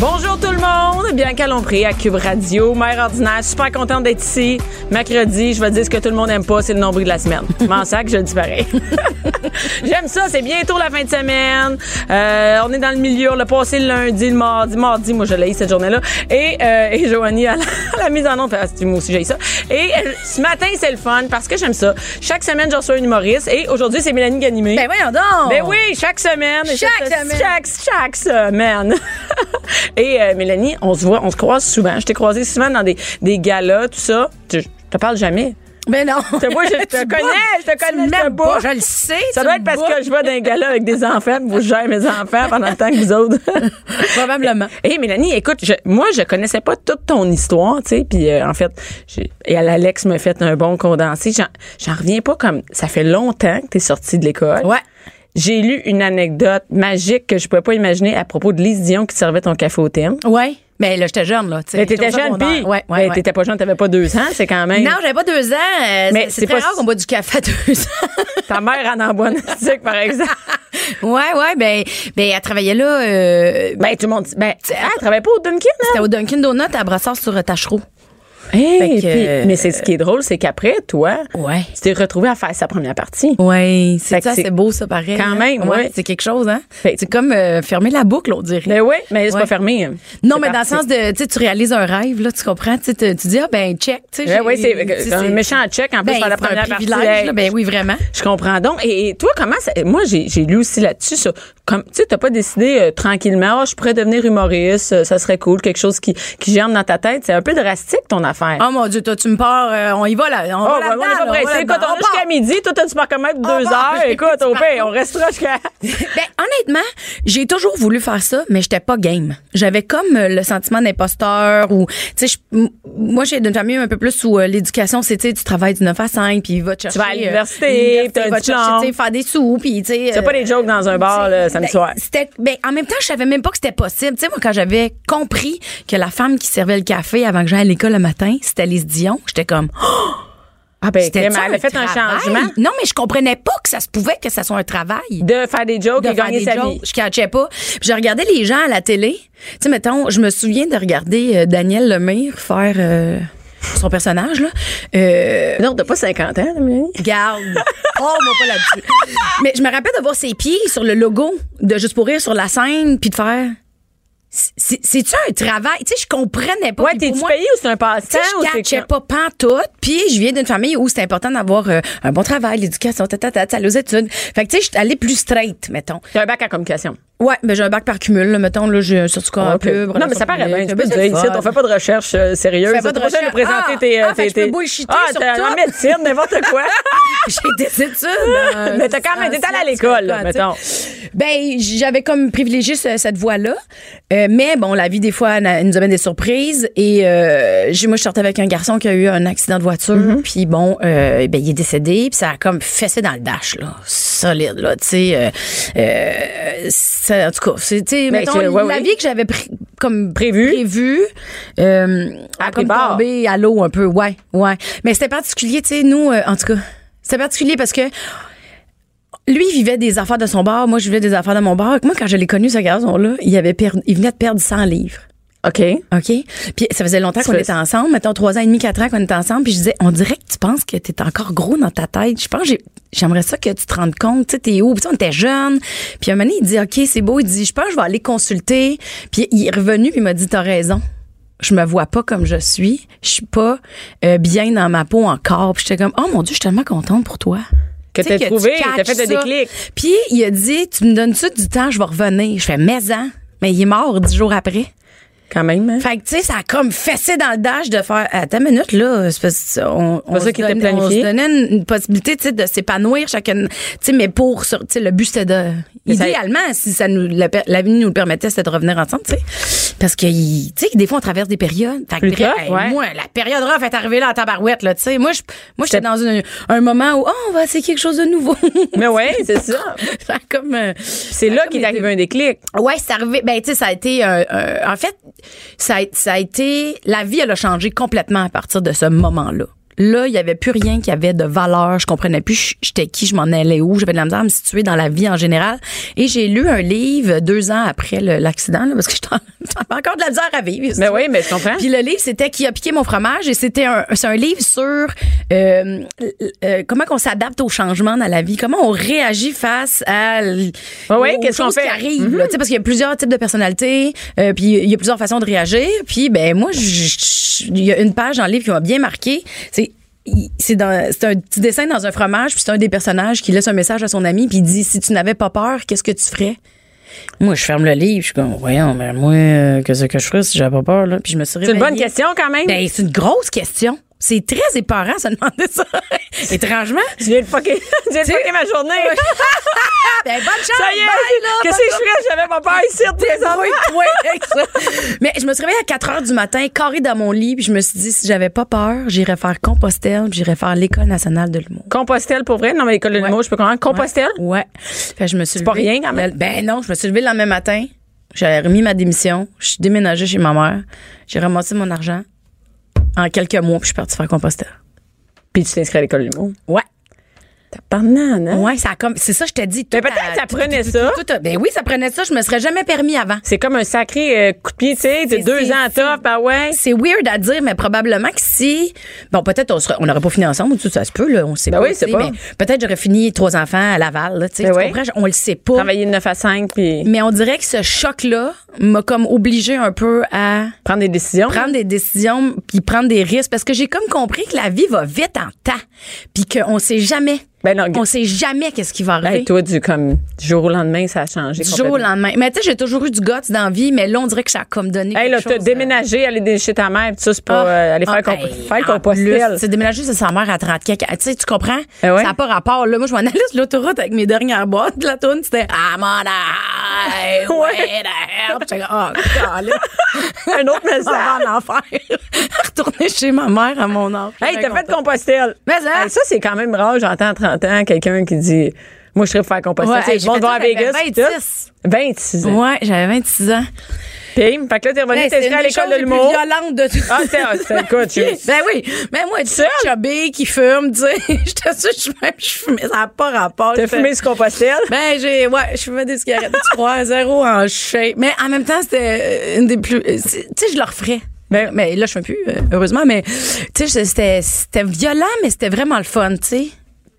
Bonjour tout le monde, bien Lompré à Cube Radio, mère ordinaire, super contente d'être ici. Mercredi, je vais dire ce que tout le monde aime pas, c'est le nombril de la semaine. M'en sac, je le dis pareil. J'aime ça, c'est bientôt la fin de semaine. Euh, on est dans le milieu, on l'a passé le lundi, le mardi, mardi, moi je l'ai cette journée-là. Et, euh, et Joanie à la, à la mise en onde, que moi aussi j'ai ça. Et euh, ce matin, c'est le fun parce que j'aime ça. Chaque semaine, je reçois une humoriste et aujourd'hui, c'est Mélanie Ganimé. Ben voyons donc! Ben oui, chaque semaine. Chaque semaine. Chaque, chaque semaine. Et euh, Mélanie, on se voit, on se croise souvent. Je t'ai croisé souvent dans des, des galas, tout ça. Je, je te parle jamais. Ben non! Vois, je te Tu connais, je te connais, Tu je te m'aimes boude. pas, je le sais. Ça tu doit être parce que je vais dans un gala avec des enfants, vous gérez mes enfants pendant le temps que vous autres. Probablement. Hé, Mélanie, écoute, je- moi, je connaissais pas toute ton histoire, tu sais, puis euh, en fait, j'ai- et Alex me fait un bon condensé. J'en, j'en reviens pas comme ça fait longtemps que t'es sortie de l'école. Ouais. J'ai lu une anecdote magique que je pouvais pas imaginer à propos de Lise Dion qui servait ton café au thème. Ouais. Ben là, j'étais jeune, là. tu sais. Mais t'étais jeune, puis Ouais, ouais, ouais. t'étais pas jeune, t'avais pas deux ans, c'est quand même. Non, j'avais pas deux ans. euh, Mais c'est- très pas- rare qu'on boit du café à deux ans. Ta mère en envoie stick, par exemple. ouais, ouais. Ben, ben, elle travaillait là. euh, Ben, tout le monde ben, elle travaillait pas au Dunkin', hein? C'était au Dunkin' Donut à Brassard sur Tachereau. Hey, Fait que, puis- euh, mais c'est ce qui est drôle, c'est qu'après, toi, Ouais. tu t'es retrouvé à faire sa première partie. Fait c'est ça, c'est- beau, ça, pareil. Quand hein? même, ouais. C'est quelque chose, hein? C'est comme euh, fermer la boucle, on dirait. Ben oui, mais c'est Ouais. pas fermé. hein. Non, mais dans le sens de, tu sais, tu réalises un rêve, là, tu comprends? Tu sais, te- tu dis, ah, ben, check, tu sais. Ben oui, c'est un méchant check en plus Ben, la c'est un première partie. là. Ben oui, vraiment. Je comprends donc. Et, et toi, comment ça, moi j'ai j'ai lu aussi là-dessus sur comme tu sais t'as pas décidé euh, tranquillement, oh, je pourrais devenir humoriste, euh, ça serait cool, quelque chose qui qui germe dans ta tête, c'est un peu drastique ton affaire. Oh mon Dieu, toi, tu me pars, euh, on y va là. On Oh, va là-dedans, on est pas là, pressé. Écoute, on jusqu'à midi. Toi, t'as du parcomètre On deux part. heures. Écoute, au Tu pire, pars. on restera jusqu'à. Ben, honnêtement, j'ai toujours voulu faire ça, mais j'étais pas game. J'avais comme le sentiment d'imposteur ou, tu sais, moi, j'ai d'une famille un peu plus où l'éducation, c'est, tu sais, tu travailles du 9 à 5, puis va te chercher. vas à l'université, l'université, t'as un il va te chercher, tu faire des sous, puis, tu sais. C'est pas des jokes dans un bar, tu le samedi ben, soir. C'était, ben, en même temps, je savais même pas que c'était possible. Tu sais, moi, quand j'avais compris que la femme qui servait le café avant que j'aille à l'école le matin, c'était Lise Dion, j'étais comme, Ah, ben, elle a fait un changement? Non, mais je comprenais pas que ça se pouvait que ça soit un travail de faire des jokes de et faire gagner des sa jokes. vie. Je catchais pas. Puis je regardais les gens à la télé. Tu sais, mettons, je me souviens de regarder euh, Daniel Lemire faire euh, son personnage, là. Euh, Non, t'as pas 50 ans, Mélanie? Garde. Oh, moi pas là-dessus. Mais je me rappelle de voir ses pieds sur le logo de Juste pour rire sur la scène, puis de faire. C'est- C'est-tu un travail? Tu sais, je comprenais pas. Ouais, t'es-tu payé ou c'est un tu passe-temps? je quoi? pas pantoute. Puis je viens d'une famille où c'est important d'avoir euh, un bon travail, l'éducation, tata, tata, aller aux études. Fait que tu sais, je suis allée plus straight, mettons. T'as un bac en communication. Ouais, mais j'ai un bac par cumul, là, mettons, là, j'ai un certificat en Ok. pub. Non, mais ça paraît bien. Tu peux C'est dire ici, on fait pas de recherche euh, sérieuse. Fais pas de recherche. présenter Ah! tes. euh, Ah, fait que tes- je peux tes- Ah, sur tout. en médecine, n'importe quoi. j'ai des études. euh, Mais t'as quand même été allée à l'école, là, mettons. Ben, j'avais comme privilégié ce- cette voie-là. Euh, mais bon, la vie, des fois, nous amène des surprises. Et euh, j'ai- moi, je sortais avec un garçon qui a eu un accident de voiture. Mm-hmm. Puis bon, euh, ben, il est décédé. Puis ça a comme fessé dans le dash, là. Solide, là, tu sais. Ça- en tout cas, c'est, tu sais, Ben, mettons, ouais, la ouais. vie que j'avais comme Prévu. prévu euh, a comme tombé à l'eau un peu. Ouais, ouais. Mais c'était particulier, tu sais, nous, euh, en tout cas, c'était particulier parce que lui, il vivait des affaires de son bar. Moi, je vivais des affaires de mon bar. Moi, quand je l'ai connu, ce garçon-là, il avait perdu, il venait de perdre 100 livres. OK. OK? Puis ça faisait longtemps qu'on était ensemble. Mettons trois ans et demi, quatre ans qu'on était ensemble. Puis je disais, on dirait que tu penses que t'es encore gros dans ta tête. Je pense que j'aimerais ça que tu te rendes compte. Tu sais, t'es où? Puis on était jeunes. Puis un moment donné, il dit, OK, c'est beau. Il dit, je pense que je vais aller consulter. Puis il est revenu puis il m'a dit, t'as raison. Je me vois pas comme je suis. Je suis pas euh, bien dans ma peau encore. Puis j'étais comme, oh mon Dieu, je suis tellement contente pour toi. Que t'as trouvé, t'as fait le déclic. Puis il a dit, tu me donnes ça du temps, je vais revenir. Je fais, mais hein. Mais il est mort dix jours après. Quand même, hein? Fait que, tu sais, ça a comme fessé dans le dash de faire, attends une minute, là, c'est parce on, on, se qui était on se donnait une, une possibilité, tu sais, de s'épanouir chacun, tu sais, mais pour, sur- tu sais, le but, c'était de, ça- idéalement, si ça nous, la, l'avenir nous le permettait, c'était de revenir ensemble, tu sais. Parce que, tu sais, des fois, on traverse des périodes. Fait que, Plus ouais. moi, la période rough est arrivée là en tabarouette, là, tu sais. Moi, je, moi, j'étais dans une- un moment où, oh, on va essayer quelque chose de nouveau. Mais ouais, c'est ça. Comme, euh, C'est là comme qu'il été- est arrivé un déclic. Ouais, c'est arrivé. Ben, tu sais, ça a été. euh, euh, en fait, ça a, été. La vie, elle a changé complètement à partir de ce moment-là. Là, il y avait plus rien qui avait de valeur. Je comprenais plus j'étais qui, je m'en allais où. J'avais de la misère à me situer dans la vie en général. Et j'ai lu un livre deux ans après l'accident, là, parce que j'avais encore de la misère à vivre. Mais oui, mais je comprends. Puis le livre, c'était qui a piqué mon fromage? Et c'était un, c'est un livre sur euh, euh, comment qu'on s'adapte aux changements dans la vie, comment on réagit face à Ouais, ouais, aux qu'est-ce qu'on choses qui arrivent. là. Tu sais, parce qu'il y a plusieurs types de personnalités, euh, puis il y a plusieurs façons de réagir. Puis ben moi, il y a une page dans le livre qui m'a bien marqué. C'est c'est dans c'est un petit dessin dans un fromage puis c'est un des personnages qui laisse un message à son ami puis il dit si tu n'avais pas peur qu'est-ce que tu ferais? Moi je ferme le livre je suis comme voyons ben moi euh, qu'est-ce que je ferais si j'avais pas peur là? Puis je me suis C'est une bonne question quand même. Ben, c'est une grosse question. C'est très épeurant, se demander ça. Étrangement. tu viens de fucker, tu viens de fucker ma journée. Ça y est, qu'est-ce que je ferais? J'avais pas peur ici, ça. Mais je me suis réveillée à 4 heures du matin, carré dans mon lit, puis je me suis dit, si j'avais pas peur, j'irais faire Compostelle, puis j'irais faire l'École nationale de l'humour. Compostelle pour vrai? Non, mais l'école de Ouais. l'humour, je peux comprendre. Compostelle? Ouais. Fait que je me suis C'est pas rien, quand même. Ben non, je me suis levée le lendemain matin. J'avais remis ma démission. Je suis déménagée chez ma mère. J'ai ramassé mon argent en quelques mois, puis je suis partie faire Compostelle. Puis tu t'inscris à l'école de l'humour? Ouais. T'as pas hein? Ouais, ça a comme c'est ça je t'ai dit. Mais peut-être ça prenait ça. tout- tout a- ben oui, ça prenait ça, je me serais jamais permis avant. C'est comme un sacré euh, coup de pied, tu sais, de deux ans top, ah ouais. C'est weird à dire, mais probablement que si. Bon, peut-être on serait- on n'aurait pas fini ensemble, tout ça se peut, là. On sait Ben pas. oui, c'est pas. mais Peut-être j'aurais fini trois enfants à Laval, là, tu sais. Ben tu oui. comprends? On le sait pas. Travailler de 9 à 5 puis Mais on dirait que ce choc-là m'a comme obligé un peu à prendre des décisions. prendre des décisions puis prendre des risques parce que j'ai comme compris que la vie va vite en temps puis qu'on sait jamais. Ben non, On sait jamais qu'est-ce qui va arriver. Hey, toi, du, comme, du jour au lendemain, ça a changé. du jour au lendemain. Mais tu sais, j'ai toujours eu du guts dans la vie, mais là, on dirait que ça a comme donné Hey, quelque là, t'as chose, déménagé, aller chez ta mère, pis ça, c'est pas Ah, euh, aller faire, ah, comp- hey, faire en compostelle. plus, C'est déménager, c'est sa mère à 30 quelques. Tu sais, tu comprends? Ah ouais? Ça n'a pas rapport. Là, moi, je m'en allais sur l'autoroute avec mes dernières boîtes. de La toune, c'était I'm on a highway to comme, oh. Un autre message. en enfer. Retourner chez ma mère à mon âge. Hey, t'as fait compostelle. Mais ça- Hey, ça, c'est quand même rare. J'entends à 30 ans quelqu'un qui dit Moi, je serais pour faire. Ouais, Tu à Vegas. j'avais pis tout. 26. 26 ans. Ouais, j'avais 26 ans. Puis, fait que là, t'es revenu Hey, t'inscrire à l'école de l'humour. violentes de tout. Ah, c'est, écoute, je- Ben oui, mais moi, tu sais, chubby qui fume, tu sais, j'étais sûre, je même, je fumais, ça n'a pas rapport. T'as Je fumé sur compostelle? Ben, j'ai, ouais, je fumais des cigarettes, tu crois, zéro en shape. Mais en même temps, c'était une des plus, euh, tu sais, je le referais. Ben- mais là, je fume plus, euh, heureusement, mais, tu sais, c'était, c'était violent, mais c'était vraiment le fun, tu sais.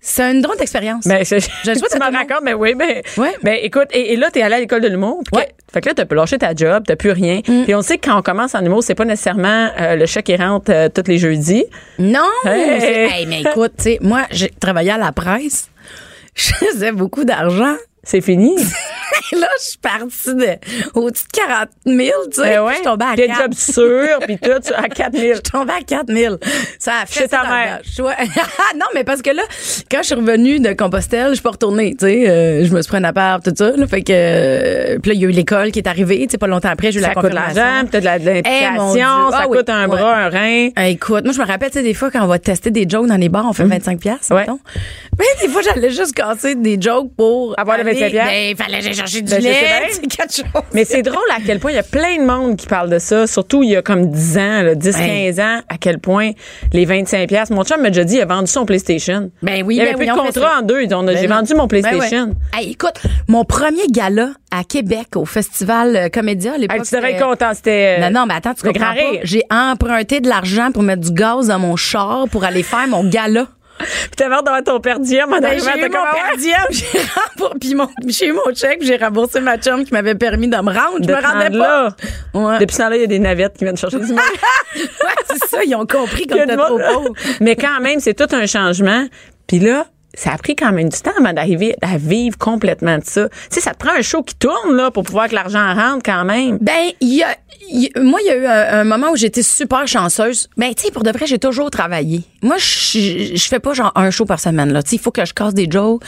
C'est une drôle d'expérience. Ben, je, Je souhaite tu m'en racontes, mais oui, ben, Ouais. ben, écoute, et, et là, t'es allé à l'école de l'humour. Ouais. fait que là, t'as lâché ta job, t'as plus rien. Mm. Puis on sait que quand on commence en humour, c'est pas nécessairement euh, le chèque qui rentre euh, tous les jeudis. Non! Hey, mais écoute, tu sais, moi, j'ai travaillé à la presse. Je faisais beaucoup d'argent. C'est fini? là, je suis partie de au-dessus de 40 000, tu sais. Ben ouais. Je suis tombée à Puis 4 un job sûr, puis tout, tu- à 4000. Je suis tombée à 4 000. Ça a fait Chez ta ça mère. Ouais. non, mais parce que là, quand je suis revenue de Compostelle, je suis pas retournée, tu sais. euh, je me suis pris un appart, tout ça. Là, fait que, euh, puis là, il y a eu l'école qui est arrivée, tu sais, pas longtemps après, j'ai eu Ça la coûte de confirmation. l'argent, puis t'as de la- de Eh, l'implication, ça Ah oui. coûte un Ouais. bras, un rein. Ah, écoute, moi, je me rappelle, tu sais, des fois, quand on va tester des jokes dans les bars, on fait 25 piastres, Ouais. mettons. Mais des fois, j'allais juste casser des jokes pour... Avoir aller- 25 piastres. Ben, fallait que j'aille chercher du Ben, lait, c'est quelque chose. Mais c'est drôle à quel point il y a plein de monde qui parle de ça, surtout il y a comme 10 ans, là, 10, Ouais. 15 ans, à quel point les 25 pièces. Mon chum m'a déjà dit, il a vendu son PlayStation. Ben oui, il y avait ben plus oui, de contrat en deux. On a- Ben J'ai vendu mon Ben PlayStation. ouais. Hey, écoute, mon premier gala à Québec au festival euh, Comédia à l'époque. Hey, tu être c'était- content, c'était. euh, Non, non, mais attends, tu comprends pas. J'ai emprunté de l'argent pour mettre du gaz dans mon char pour aller faire mon gala. Puis t'avais hâte d'avoir ton père diem en Ben, arrivant, j'ai eu mon ah per diem, j'ai remboursé, puis mon, j'ai eu mon chèque, j'ai remboursé ma chum qui m'avait permis de me rendre. Je de me rendais pas. là. Ouais. Depuis ce temps-là, il y a des navettes qui viennent chercher du monde. Ouais, c'est ça, ils ont compris qu'on était trop pauvres. Mais quand même, c'est tout un changement. Puis là, ça a pris quand même du temps avant d'arriver à vivre complètement de ça. Tu sais, ça te prend un show qui tourne, là, pour pouvoir que l'argent rentre quand même. Ben, il y a, moi, il y a eu un, un moment où j'étais super chanceuse. Ben, tu sais, pour de vrai, j'ai toujours travaillé. Moi, je fais pas genre un show par semaine, là. Tu sais, il faut que je casse des jokes,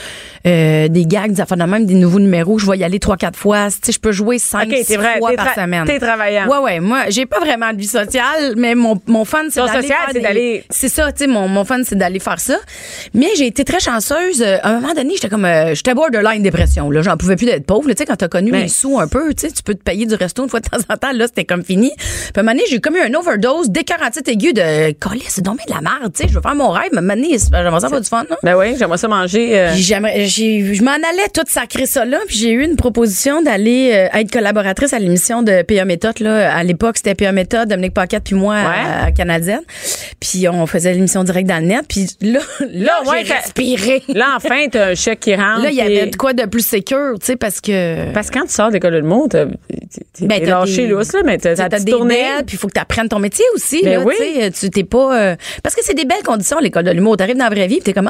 euh, des gags, des affaires de même, des nouveaux numéros. Je vais y aller trois, quatre fois. Tu sais, je peux jouer cinq, Ok, six vrai, fois par semaine. t'es travaillant. Ouais, ouais. Moi, j'ai pas vraiment de vie sociale, mais mon, mon fun, c'est d'aller c'est d'aller- C'est ça, tu sais, mon, mon fun, c'est d'aller faire ça. Mais j'ai été très chanceuse. Euh, À un moment donné, j'étais comme, euh, j'étais borderline dépression, là. J'en pouvais plus d'être pauvre. Tu sais, quand t'as connu Ben. les sous un peu, tu sais, tu peux te payer du resto une fois de temps en temps. Là, c'était comme fini. Puis à un moment donné, j'ai comme eu un overdose d'écarantite aiguë de, colis, c'est donc bien de la merde, tu sais. Je veux faire mon rêve, mais à un moment donné, j'aimerais ça avoir du fun, là. Ben oui, j'aimerais ça manger. euh, Puis j'aimerais- j'ai- je m'en allais toute sacrer ça là, puis j'ai eu une proposition d'aller euh, être collaboratrice à l'émission de PA Méthode là. À l'époque, c'était PA Méthode, Dominique Paquette puis moi à, à Canadienne. Puis on faisait l'émission direct dans le net, puis là, là, ouais, j'ai t'as- Là, enfin, t'as un chèque qui rentre. Là, il y avait de quoi de plus sécure, tu sais, parce que Parce que quand tu sors de l'école de t'as t'es Ben, lâché lousse, là, mais t'as des belles, puis il faut que tu apprennes ton métier aussi. Ben là, oui. tu t'es pas. euh, parce que c'est des belles conditions, l'école de l'humour. T'arrives dans la vraie vie, puis t'es comme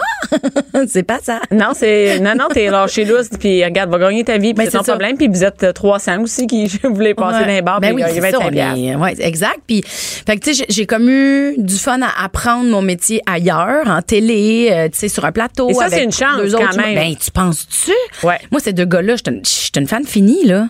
Ah, c'est pas ça. Non, c'est non non, t'es lâché lousse puis regarde, va gagner ta vie, puis Ben, c'est ton ça. problème, puis vous êtes euh, 300 aussi qui voulaient passer Ouais. dans les bars ben puis oui, ça, 25 on piastres. est- ouais, exact. Puis, fait que tu sais, j'ai- j'ai comme eu du fun à apprendre mon métier ailleurs, en télé, euh, tu sais, sur un plateau. Et ça, c'est une chance, deux quand même. Ben, tu penses-tu? Ouais. Moi, ces deux gars-là, une- j'étais une fan finie, là.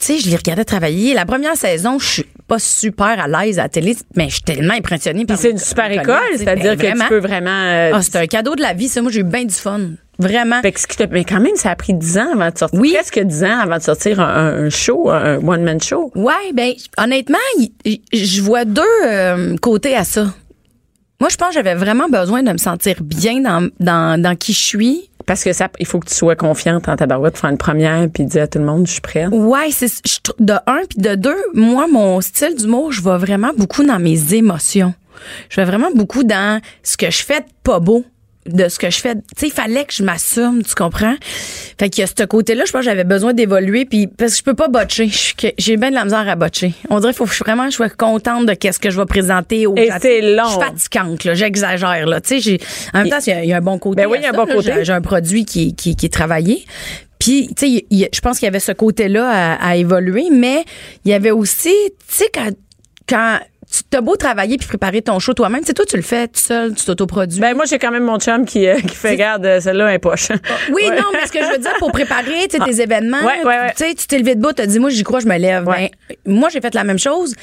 Tu sais, je les regardais travailler. La première saison, je suis pas super à l'aise à la télé, mais je suis tellement impressionnée Puis c'est une super école, c'est-à-dire Ben, que tu peux vraiment euh, Ah, c'est un cadeau de la vie, ça. Moi, j'ai eu bien du fun. Vraiment. fait que ce qui te- mais quand même, ça a pris 10 ans avant de sortir. Oui. Presque 10 ans avant de sortir un, un show, un one-man show. Ouais, ben honnêtement, je vois deux euh, côtés à ça. Moi, je pense que j'avais vraiment besoin de me sentir bien dans, dans, dans qui je suis. Parce que ça, il faut que tu sois confiante en ta barouette, faire une première, puis dire à tout le monde, je suis prête. Ouais, c'est de un puis de deux. Moi, mon style d'humour, je vais vraiment beaucoup dans mes émotions. Je vais vraiment beaucoup dans ce que je fais de pas beau de ce que je fais. Tu sais, il fallait que je m'assume, tu comprends? Fait qu'il y a ce côté-là, je pense que j'avais besoin d'évoluer, puis parce que je peux pas botcher. J'ai bien de la misère à botcher. On dirait qu'il faut que je- vraiment que je sois contente de qu'est-ce que je vais présenter aux Et c'est long. Je suis fatigante, là. J'exagère, là. Tu sais, en même temps, il y a- il y, a un bon côté. Ben oui, il y a un bon là. côté. J'ai- un produit qui, qui, qui est travaillé. Puis, tu sais, je pense qu'il y avait ce côté-là à, à évoluer, mais il y avait aussi, tu sais, quand, quand t'as beau travailler puis préparer ton show toi-même, sais, toi, tu le fais tout seul, tu t'autoproduis. Ben moi, j'ai quand même mon chum qui, euh, qui fait, garde, euh, celle-là, un poche. oui, Ouais. non, mais ce que je veux dire, pour préparer tes événements, Ouais, tu sais, tu t'es levé debout, t'as dit, moi, j'y crois, je me lève. Ben, moi, j'ai fait la même chose.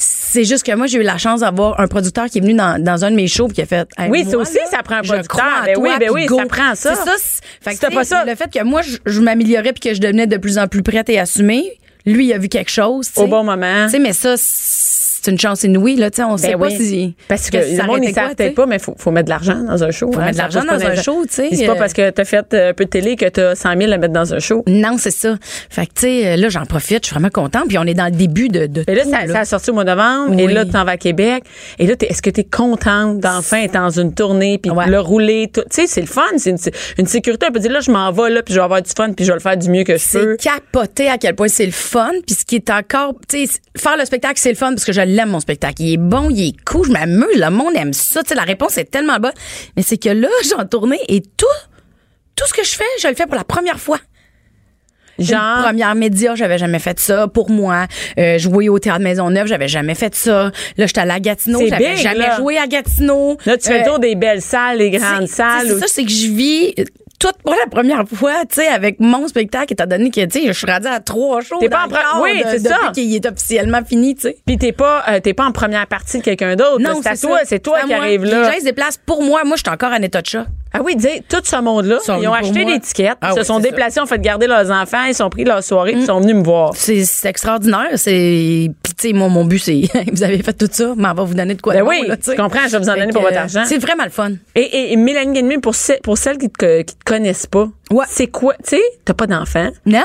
C'est juste que moi, j'ai eu la chance d'avoir un producteur qui est venu dans, dans un de mes shows qui a fait. Hey, Oui, ça aussi, ça prend un producteur. Ben toi, oui, ben oui, go. ça prend ça. C'est ça. c'est- Fait que, pas ça- Le fait que moi, je, je m'améliorais puis que je devenais de plus en plus prête et assumée, lui, il a vu quelque chose. Au bon moment. Tu sais, mais ça, c'est une chance inouïe, là. Tu sais, on sait Ben pas oui. si. Parce que ça le monde, savent peut-être pas, mais il faut, faut mettre de l'argent dans un show. Faut hein, mettre de l'argent pas dans un show, tu sais. C'est pas Euh, parce que t'as fait un peu de télé que t'as 100 000 à mettre dans un show. Non, c'est ça. Fait que, tu sais, là, j'en profite. Je suis vraiment contente. Puis on est dans le début de. de Mais là, tout, ça, ça a sorti au mois de novembre. Et là, tu t'en vas à Québec. Et là, t'es- est-ce que tu es contente d'enfin être dans une tournée puis Ouais. le rouler? tout? Tu sais, c'est le fun. C'est une, une sécurité. On peut dire, là, je m'en vais, là, puis je vais avoir du fun, puis je vais le faire du mieux que je peux. C'est capoté à quel point c'est le fun. Puis ce qui est encore, tu sais, faire le spectacle, c'est le fun parce que je l'aime, mon spectacle. Il est bon, il est cool, je m'amuse, le monde aime ça. Tu sais, la réponse est tellement bonne. Mais c'est que là, j'en tournée et tout, tout ce que je fais, je le fais pour la première fois. Une Genre, première média, j'avais jamais fait ça pour moi. Euh, jouer au théâtre Maisonneuve, j'avais jamais fait ça. Là, j'étais allée à Gatineau, C'est j'avais big, jamais là. joué à Gatineau. là, tu fais Euh, le tour des belles salles, des grandes c'est- salles. C'est où- ça, c'est que je vis toute pour la première fois, tu sais, avec mon spectacle, étant donné que, tu sais, je suis rendue à trois shows. T'es pas en le pre- corps oui, de- c'est depuis ça. qu'il est officiellement fini, tu sais. Puis t'es pas, euh, t'es pas en première partie de quelqu'un d'autre. Non, c'est toi, c'est toi qui arrive Les là. gens, ils se déplacent pour moi. Moi, je suis encore en état de chat. Ah oui, dis, tout ce monde-là, ils ont acheté tickets, Ah ils se oui, sont c'est ça. Déplacés, ont fait garder leurs enfants, ils sont pris leur soirée, puis ils sont venus me voir. C'est extraordinaire. C'est, puis tu sais, moi, mon but, c'est, vous avez fait tout ça, mais on va vous donner de quoi Ben de bon, oui, là, tu comprends, je vais vous en Fait donner pour votre argent. C'est vraiment le fun. Et, et, et Mélanie pour, ce- pour celles qui te, qui te connaissent pas, Ouais. c'est quoi, tu sais, t'as pas d'enfant, Non.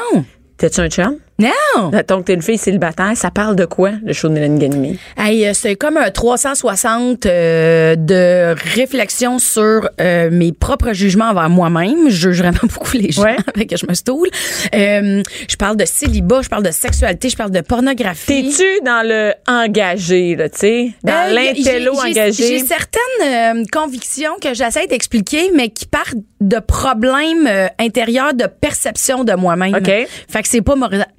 t'as-tu un chum? Non! Donc, t'es une fille célibataire. Ça parle de quoi, le show de Mélanie Ganimé? Hey, euh, c'est comme un 360 euh, de réflexion sur euh, mes propres jugements envers moi-même. Je juge vraiment beaucoup les gens Ouais. avec que je me stoule. Euh, je parle de célibat, je parle de sexualité, je parle de pornographie. T'es-tu dans le engagé, là, tu sais? Dans Euh, l'intello engagé? J'ai certaines euh, convictions que j'essaie d'expliquer, mais qui partent de problèmes euh, intérieurs de perception de moi-même. OK. Fait que c'est pas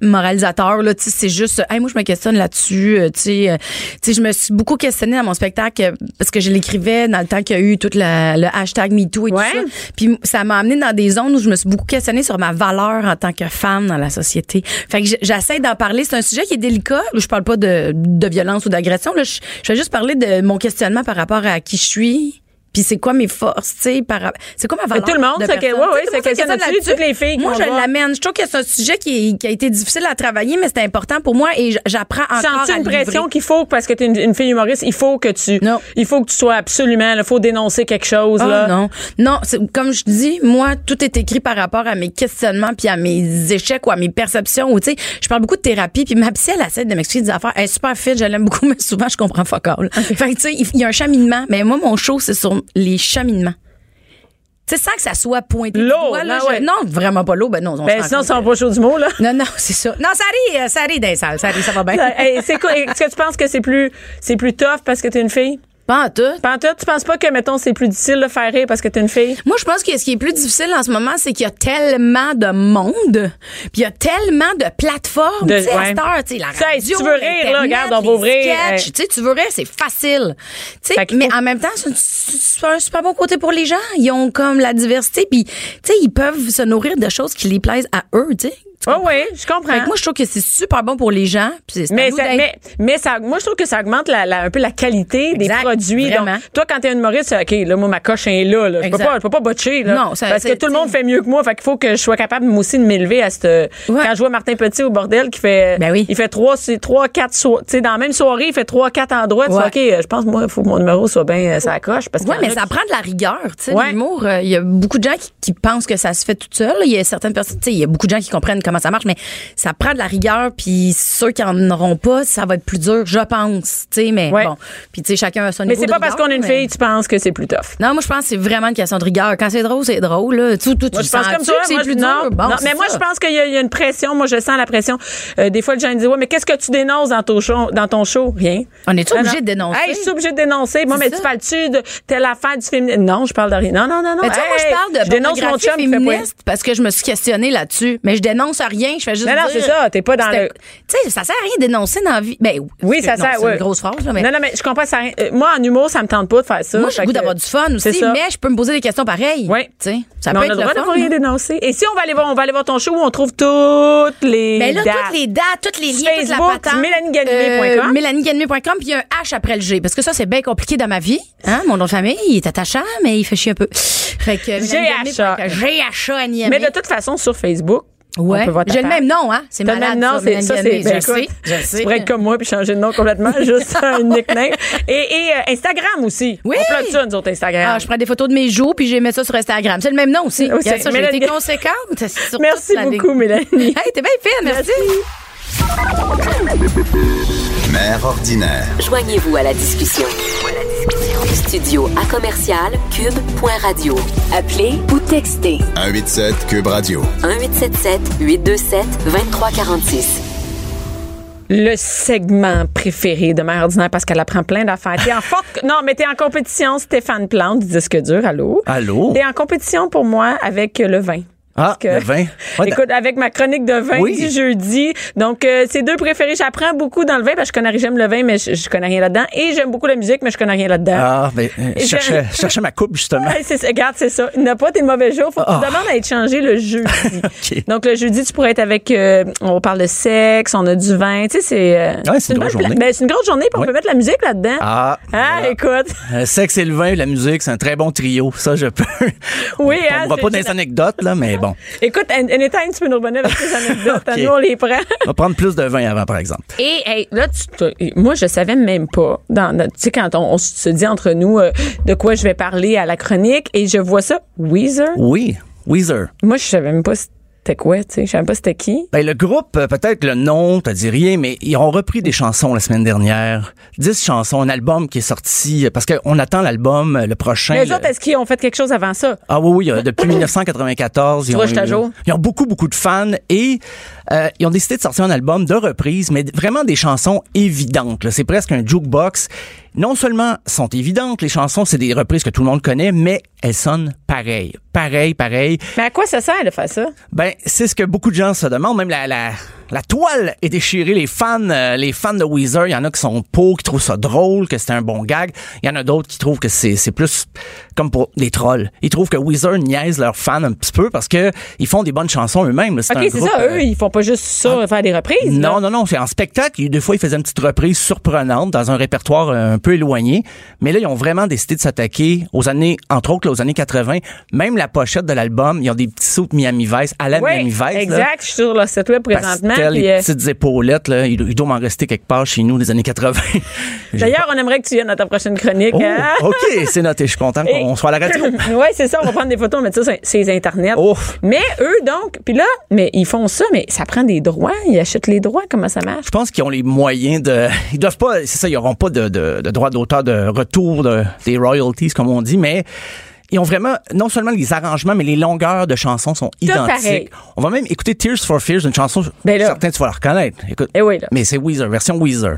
moralisateur là, tu sais, c'est juste hey, moi je me questionne là-dessus, euh, tu sais, euh, tu sais je me suis beaucoup questionnée dans mon spectacle euh, parce que je l'écrivais dans le temps qu'il y a eu tout la- le hashtag MeToo et Ouais. tout ça. Puis ça m'a amené dans des zones où je me suis beaucoup questionnée sur ma valeur en tant que femme dans la société. Fait que j'essaie d'en parler, c'est un sujet qui est délicat, je parle pas de, de violence ou d'agression là, je, je vais juste parler de mon questionnement par rapport à qui je suis. Puis c'est quoi mes forces, tu sais, par c'est quoi ma valeur tout le monde de se que- ouais, ouais, Tu questionne là-dessus, toutes les filles Moi, je l'amène. Je trouve que c'est un sujet qui, est- qui a été difficile à travailler, mais c'est important pour moi et j'apprends encore Sens-tu une livrer. pression qu'il faut, parce que t'es une, une fille humoriste, il faut que tu, Non. il faut que tu sois absolument, il faut dénoncer quelque chose, Ah, là. non, non, c'est- comme je dis, moi, tout est écrit par rapport à mes questionnements puis à mes échecs ou à mes perceptions. Ou tu sais, je parle beaucoup de thérapie puis ma psy elle essaie de m'expliquer des affaires. Elle est super fit, je l'aime beaucoup, mais souvent je comprends fuck all. Fait que tu sais, il y a un cheminement, mais moi mon show c'est sur les cheminements. Tu sais, sans que ça soit pointé du L'eau, doigt, là, non, ouais. non, vraiment pas l'eau, ben non. on Ben, sinon, ça va pas chaud du mot, là. Non, non, c'est ça. Non, ça rit, euh, ça rit dans les salles, ça rit, ça va bien. Hey, c'est quoi? Est-ce que tu penses que c'est plus, c'est plus tough parce que t'es une fille? Pas en tout. Pantoute, tu penses pas que, mettons, c'est plus difficile de faire rire parce que t'es une fille? Moi, je pense que ce qui est plus difficile en ce moment, c'est qu'il y a tellement de monde, puis il y a tellement de plateformes. De- ouais. sais, la radio, si tu veux rire, là, regarde, on va ouvrir, hey. Tu veux rire, c'est facile. Mais faut- en même temps, c'est un super bon côté pour les gens. Ils ont comme la diversité, puis tu sais, ils peuvent se nourrir de choses qui les plaisent à eux, tu sais. Oh comprends? oui, je comprends. Fait que moi, je trouve que c'est super bon pour les gens. puis mais, ça, mais, mais ça, moi, je trouve que ça augmente la, la- un peu la qualité des produits. vraiment. Donc, toi, quand t'es une humoriste, OK, là, moi, ma coche est là, là. Je peux pas, je peux pas botcher, là. Non, ça- Parce que tout le monde fait mieux que moi. Fait qu'il faut que je sois capable, moi aussi, de m'élever à cette, Ouais. quand je vois Martin Petit au bordel qui fait, Ben oui. il fait trois, trois, quatre, so- tu sais, dans la même soirée, il fait trois, quatre endroits. Tu fais, OK, je pense, moi, il faut que mon numéro soit bien, euh, ça coche. Parce Ouais, mais ça prend de la rigueur, tu sais, l'humour. euh, Il y a beaucoup de gens qui, qui pensent que ça se fait tout seul. Il y a certaines personnes, tu sais, il y a beaucoup de gens qui comprennent comment ça marche, mais ça prend de la rigueur. Puis ceux qui en auront pas, ça va être plus dur, je pense. Tu sais, mais Ouais. bon. Puis tu sais, chacun a son Mais niveau c'est de pas parce qu'on est une mais- fille, tu penses que c'est plus tough? Non, moi je pense que c'est vraiment une question de rigueur. Quand c'est drôle, c'est drôle. Là. Tout, tout, Moi, tu je pense comme ça. que c'est plus je- dur. non, Bon, non, c'est mais moi, ça. je pense qu'il y, a- il y a une pression. Moi, je sens la pression. Euh, des fois, le gens disent, ouais, mais qu'est-ce que tu dénonces dans ton show? Dans ton show? Rien. On est Non, obligé non. de dénoncer? Hey, je suis obligée de dénoncer. Moi, C'est mais tu parles-tu de telle affaire du féminisme? Non, je parle de rien. Non, non, non, non. Mais moi, je parle de dénonce mon chum féministe parce que je me suis questionnée là-dessus. Mais je dénonce rien. Je fais juste Non, non, c'est ça. T'es pas dans le- Tu sais, ça sert à rien de dénoncer dans la vie. Ben, Oui, ça non, sert. C'est une grosse phrase, là, mais. Non, non, mais je comprends ça. euh, Moi, en humour, ça me tente pas de faire ça. Moi, j'ai le goût que- d'avoir du fun aussi, mais je peux me poser des questions pareilles. Oui. Tu sais, ça Mais peut on a être le droit le d'avoir fun. rien dénoncé. Et si on va aller voir, on va aller voir ton show où on trouve toutes les Mais là, dates? toutes les dates, toutes les liens, toute la patente. mélaniegagné.com. Euh, mélaniegagné.com, puis il y a un H après le G. Parce que ça, c'est bien compliqué dans ma vie. Hein? Mon nom de famille, il est attachant, mais il fait chier un peu. Fait que, GHA. N-I-M-E. Mais de toute façon, sur Facebook, Ouais. on peut voir ta J'ai le même nom, hein? C'est T'as le malade. même nom, c'est ça, c'est ben. Je sais, je sais. Tu pourrais être comme moi puis changer de nom complètement, juste un nickname. Et, et euh, Instagram aussi. Oui. On plug ça, nous autres, Instagram. Ah, je prends des photos de mes joues, puis j'ai mis ça sur Instagram. C'est le même nom aussi. Ça, j'ai Mélanie. été conséquente. sur Merci beaucoup, ligne. Mélanie. Hey, t'es bien fine, merci. Mère ordinaire. Joignez-vous à la discussion. Studio à commercial cube.radio. Appelez ou textez 187 Cube Radio. 1877 827 2346. Le segment préféré de Mère ordinaire parce qu'elle apprend plein d'affaires. T'es en forte, non, mais t'es en compétition, Stéphane Plante, du disque dur, allô? Allô? T'es en compétition pour moi avec le vin. Ah, que- le vin. Ouais, Écoute, avec ma chronique de vin Oui. du jeudi. Donc, euh, c'est deux préférés. J'apprends beaucoup dans le vin parce que je connais, j'aime le vin, mais je, je connais rien là-dedans. Et j'aime beaucoup la musique, mais je connais rien là-dedans. Ah, ben, euh, je cherchais, ma coupe, justement. C'est regarde, c'est ça. Il n'a pas tes mauvais jours. Faut que Ah. tu demandes à être changé le jeudi. Donc, le jeudi, tu pourrais être avec, euh, on parle de sexe, on a du vin. Tu sais, c'est, euh, Ouais, c'est une bonne grosse journée. ben, c'est une grosse journée, puis on peut mettre la musique là-dedans. Ah, Ah, voilà. écoute. Euh, sexe et le vin, la musique, c'est un très bon trio. Ça, je peux. Oui, on hein, ne va pas dans les anecdotes, là, mais bon. Écoute, an- anytime, tu peux nous revenir avec tes anecdotes. OK. Nous, on les prend. On va prendre plus de vin avant, par exemple. Et hey, là, tu, moi, je savais même pas. Dans, tu sais, quand on, on se dit entre nous euh, de quoi je vais parler à la chronique, et je vois ça, Weezer. Oui, Weezer. Moi, je savais même pas. si- c'était quoi, tu sais? Je savais pas c'était qui. Ben, le groupe, euh, peut-être le nom, t'as dit rien, mais ils ont repris des chansons la semaine dernière. 10 chansons, un album qui est sorti, euh, parce qu'on attend l'album, euh, le prochain. Mais eux le- autres, est-ce qu'ils ont fait quelque chose avant ça? Ah oui, oui, depuis 1994. Ils vois, ont, je eu- ils ont beaucoup, beaucoup de fans et euh, ils ont décidé de sortir un album de reprise, mais vraiment des chansons évidentes. C'est presque un jukebox. Non seulement sont évidentes, les chansons, c'est des reprises que tout le monde connaît, mais elles sonnent pareil. Pareil, pareil. Mais à quoi ça sert de faire ça? Ben, c'est ce que beaucoup de gens se demandent. Même la, la, la toile est déchirée. Les fans, euh, les fans de Weezer, il y en a qui sont pour, qui trouvent ça drôle, que c'est un bon gag. Il y en a d'autres qui trouvent que c'est, c'est plus comme pour des trolls. Ils trouvent que Weezer niaise leurs fans un petit peu parce que ils font des bonnes chansons eux-mêmes. là. OK, c'est ça. euh, Eux, ils font pas juste ça, faire des reprises. non, là. non, non, c'est en spectacle. Des fois, ils faisaient une petite reprise surprenante dans un répertoire euh, un peu éloigné. Mais là, ils ont vraiment décidé de s'attaquer aux années, entre autres, là, aux années 80. Même la pochette de l'album, ils ont des petits sauts de Miami Vice à la Oui, Miami Vice. là. exact. Je suis sur leur site web présentement. Les euh, petites épaulettes, là, il, il doit m'en rester quelque part chez nous des années 80. J'ai D'ailleurs, on aimerait que tu viennes à ta prochaine chronique. pas- hein? Oh, OK, c'est noté. Je suis content Et- qu'on soit à la radio. oui, c'est ça. On va prendre des photos, on va mettre ça sur les Internet. Ouf. Mais eux, donc, puis là, mais ils font ça, mais ça prend des droits. Ils achètent les droits. Comment ça marche? Je pense qu'ils ont les moyens de. Ils doivent pas. C'est ça, ils n'auront pas de, de, de droit d'auteur de retour de, des royalties, comme on dit, mais. Ils ont vraiment, non seulement les arrangements, mais les longueurs de chansons sont pareil. identiques. On va même écouter Tears for Fears, une chanson, Ben là. certains tu vas la reconnaître. Écoute. Eh oui, là. Mais c'est Weezer, version Weezer.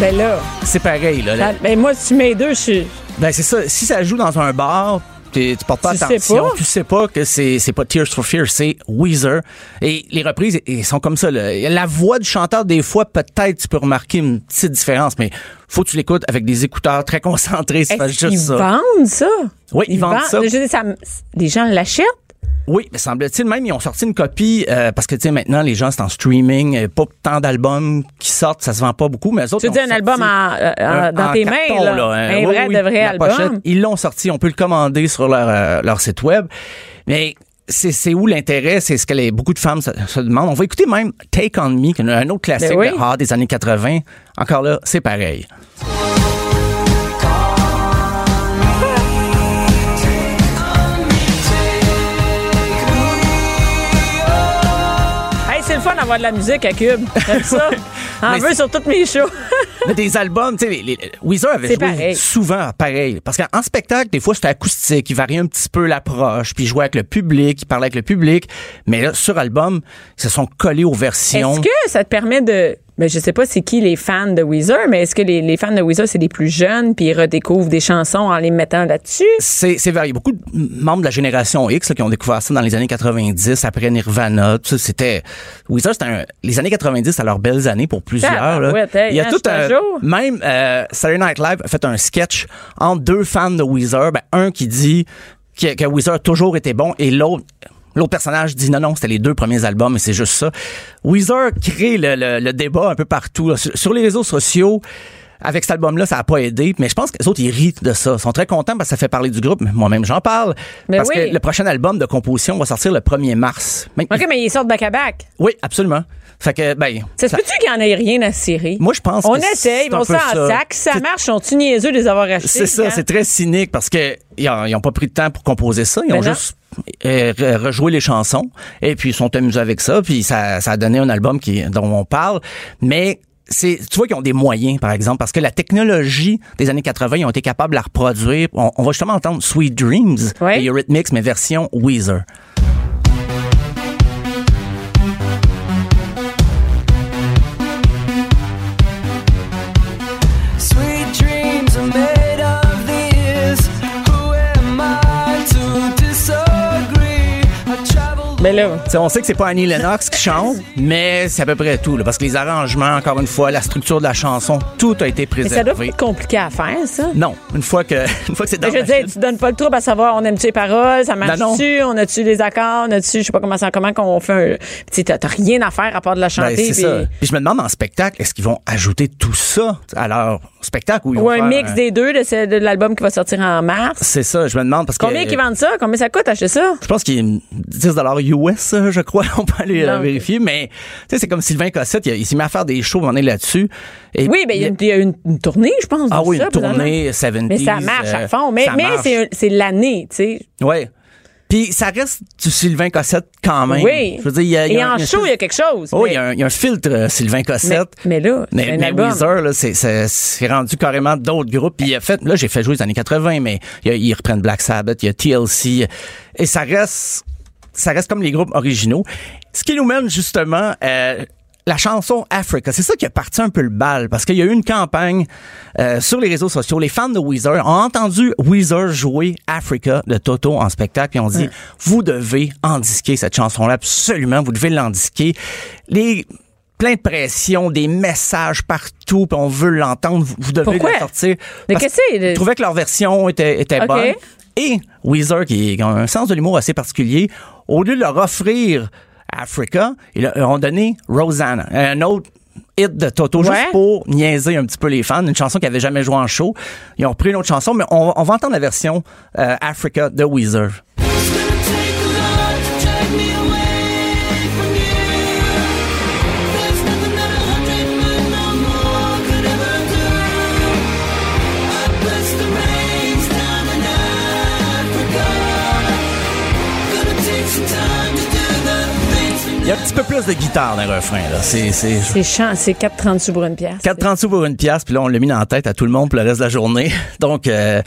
Ben là, C'est pareil, là. ça- ben moi, si tu mets deux, je suis. Ben c'est ça. Si ça joue dans un bar, tu portes pas Tu sais attention. pas. Tu sais pas que c'est c'est pas Tears for Fears, c'est Weezer. Et les reprises, ils sont comme ça. là. La voix du chanteur, des fois, peut-être tu peux remarquer une petite différence, mais faut que tu l'écoutes avec des écouteurs très concentrés. C'est pas juste ça. vendent ça? Oui, ils vendent ça. Je ça les gens l'achètent? Oui, mais semble-t-il même ils ont sorti une copie euh, parce que tu sais maintenant les gens c'est en streaming, euh, pas tant d'albums qui sortent, ça se vend pas beaucoup, mais eux autres Tu ont un album en- euh, en- dans en tes carton, mains, là. hein. Un Oui, vrai oui, de vrai album. pochette, ils l'ont sorti, on peut le commander sur leur euh, leur site web. Mais c'est où l'intérêt, c'est ce que les, beaucoup de femmes se, se demandent. On va écouter même Take on Me, un autre classique Ben oui. de hard des années 80. Encore là, c'est pareil. D'avoir de la musique à Cube. J'aime ça. En Mais veux sur toutes mes shows. Mais des albums, tu sais, les, les- Weezer avait joué pareil. souvent pareil. Parce qu'en spectacle, des fois, c'était acoustique. Il variait un petit peu l'approche. Puis il jouait avec le public, il parlait avec le public. Mais là, sur album, ils se sont collés aux versions. Est-ce que ça te permet de. Ben, je sais pas c'est qui les fans de Weezer, mais est-ce que les, les fans de Weezer, c'est les plus jeunes, puis ils redécouvrent des chansons en les mettant là-dessus? C'est, c'est varié. Beaucoup de membres de la génération X là, qui ont découvert ça dans les années 90, après Nirvana. Tout ça, c'était Weezer, c'était un- les années 90, à leurs belles années pour plusieurs. là. Tabarouette, hey, Il y a hein, tout un, même euh, Saturday Night Live a fait un sketch entre deux fans de Weezer. Ben, un qui dit que, que Weezer a toujours été bon et l'autre L'autre personnage dit non, non, c'était les deux premiers albums et c'est juste ça. Weezer crée le, le- débat un peu partout. Sur, sur les réseaux sociaux, avec cet album-là, ça n'a pas aidé. Mais je pense que les autres, ils rient de ça. Ils sont très contents parce que ça fait parler du groupe. Mais Moi-même, j'en parle. Mais parce oui. que le prochain album de composition va sortir le 1er mars. Mais- OK, mais ils sortent back-à-back. Oui, absolument. Fait que, ben... Ça se peut-tu qu'il n'y en ait rien à cirer? moi, je pense On que essaye, c'est ils un vont peu ça en ça. sac. Si ça marche, sont-tu niaiseux de les avoir achetés? C'est ça, c'est très cynique parce que ils ont, ils ont pas pris de temps pour composer ça. Ils Ben ont non. juste euh, re- rejoué les chansons et puis ils sont amusés avec ça. Puis ça, ça a donné un album qui, dont on parle. Mais c'est, tu vois qu'ils ont des moyens, par exemple, parce que la technologie des années 80, ils ont été capables de la reproduire. On, on va justement entendre Sweet Dreams Ouais. de Eurythmics, mais version Weezer. Mais là, Tu on sait que c'est pas Annie Lennox qui chante, mais c'est à peu près tout, là, parce que les arrangements, encore une fois, la structure de la chanson, tout a été mais préservé. ça doit pas être compliqué à faire, ça. Non, une fois que, une fois que c'est dans Mais je veux dire, tu donnes pas le trouble à savoir on aime-tu les paroles, ça Ben non. marche-tu, on a-tu les accords, on a-tu, je sais pas comment ça, comment qu'on fait un. Tu t'as rien à faire à part de la Ben, chanter. c'est ça. Puis je me demande en spectacle, est-ce qu'ils vont ajouter tout ça à leur spectacle ou ils Ou un mix des deux de, ce- de l'album qui va sortir en mars. C'est ça, je me demande parce que Combien qu'ils vendent ça? Combien ça coûte acheter ça? je pense qu'il est 10 US Je crois. On peut aller euh, vérifier. Mais c'est comme Sylvain Cossette. Il, il s'est mis à faire des shows, on est là-dessus. Et- Oui, ben il y a une- une, tournée, je pense. Ah oui, ça, une tournée présentement. 70s. Mais ça marche euh, à fond. Mais, mais c'est l'année, tu sais. Ouais. Puis ça reste du Sylvain Cossette quand même. Oui. Je veux dire, il y a, il y Et a en show, il y a quelque chose. Oh, mais, il y, a un, il y a un filtre euh, Sylvain mais, Cossette. mais là, c'est Mais, un mais album. Weezer, là, c'est, rendu carrément d'autres groupes. Puis il a fait, là, j'ai fait jouer les années 80, mais il y a- ils reprennent Black Sabbath, il y a TLC, et ça reste, ça reste comme les groupes originaux. Ce qui nous mène justement, euh, la chanson Africa, c'est ça qui a parti un peu le bal, parce qu'il y a eu une campagne euh, sur les réseaux sociaux. Les fans de Weezer ont entendu Weezer jouer Africa de Toto en spectacle, puis on dit, vous devez endisquer cette chanson-là, absolument, vous devez l'endisquer. Les plein de pression, des messages partout, puis on veut l'entendre, vous, vous devez Pourquoi? le sortir. Mais qu'est-ce que c'est, Ils trouvaient que leur version était, était bonne. Et Weezer, qui a un sens de l'humour assez particulier, au lieu de leur offrir Africa, ils leur ont donné Rosanna, un autre hit de Toto, Ouais. juste pour niaiser un petit peu les fans, une chanson qu'ils avaient jamais joué en show. Ils ont repris une autre chanson, mais on, on va entendre la version euh, Africa de Weezer. Il y a un petit peu plus de guitare dans le refrain, là. C'est, c'est, C'est chant, c'est 4,30 sous pour une pièce. 4,30 sous pour une pièce, puis là, on l'a mis dans la tête à tout le monde pour le reste de la journée. Donc, euh,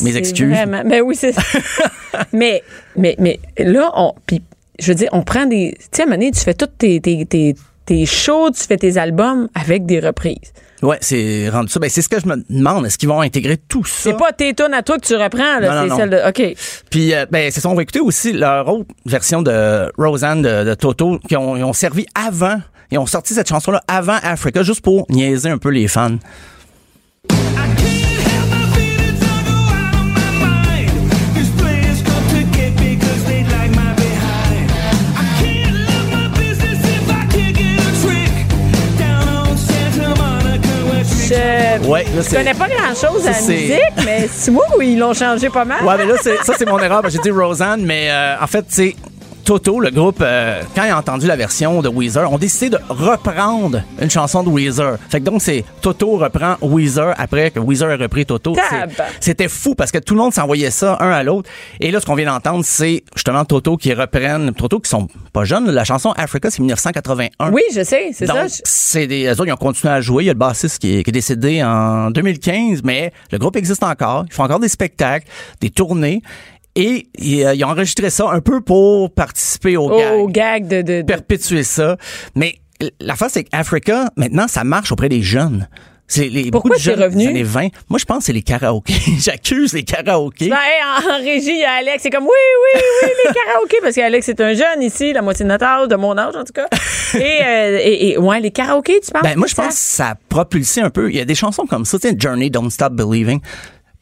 mes excuses. Vraiment, ben oui, c'est ça. mais, mais, mais là, on, puis, je veux dire, on prend des. Tu sais, à un moment donné, tu fais tous tes, tes, tes, tes shows, tu fais tes albums avec des reprises. Ouais, c'est rendu ça. Ben, c'est ce que je me demande. Est-ce qu'ils vont intégrer tout ça? C'est pas tes tunes à toi que tu reprends, là. non, C'est non. celle de. OK. Puis, euh, ben, c'est ça. On va écouter aussi leur autre version de Roseanne de, de Toto, qui ont, ont servi avant. Ils ont sorti cette chanson-là avant Africa, juste pour niaiser un peu les fans. Je, Ouais, là, je connais pas grand-chose à la musique, mais c'est moi où ils l'ont changé pas mal. Ouais, mais là, c'est- ça, c'est mon erreur. J'ai dit Roseanne, mais euh, en fait, c'est Toto, le groupe, euh, quand ils ont entendu la version de Weezer, ont décidé de reprendre une chanson de Weezer. Fait que donc, c'est Toto reprend Weezer après que Weezer a repris Toto. C'était fou parce que tout le monde s'envoyait ça un à l'autre. Et là, ce qu'on vient d'entendre, c'est justement Toto qui reprennent, Toto qui sont pas jeunes. La chanson Africa, c'est 1981. Oui, je sais, c'est ça. C'est des, eux autres, ils ont continué à jouer. Il y a le bassiste qui est, qui est décédé en 2015, mais le groupe existe encore. Ils font encore des spectacles, des tournées. Et ils, euh, ont enregistré ça un peu pour participer au gag, Au gag de. de, de- perpétuer ça. Mais la face, c'est qu'Africa, maintenant, ça marche auprès des jeunes. C'est les, beaucoup Pourquoi de c'est jeunes revenu? des années 20. Moi, je pense que c'est les karaokés. J'accuse les karaokés. Ben, hey, en, en régie, il y a Alex. C'est comme oui, oui, oui, les karaokés. Parce qu'Alex est un jeune ici, la moitié de notre âge, de mon âge en tout cas. Et, euh, et, et ouais, les karaokés, tu parles? Ben, moi, je pense que ça a propulsé un peu. Il y a des chansons comme ça, tu sais, Journey, Don't Stop Believing.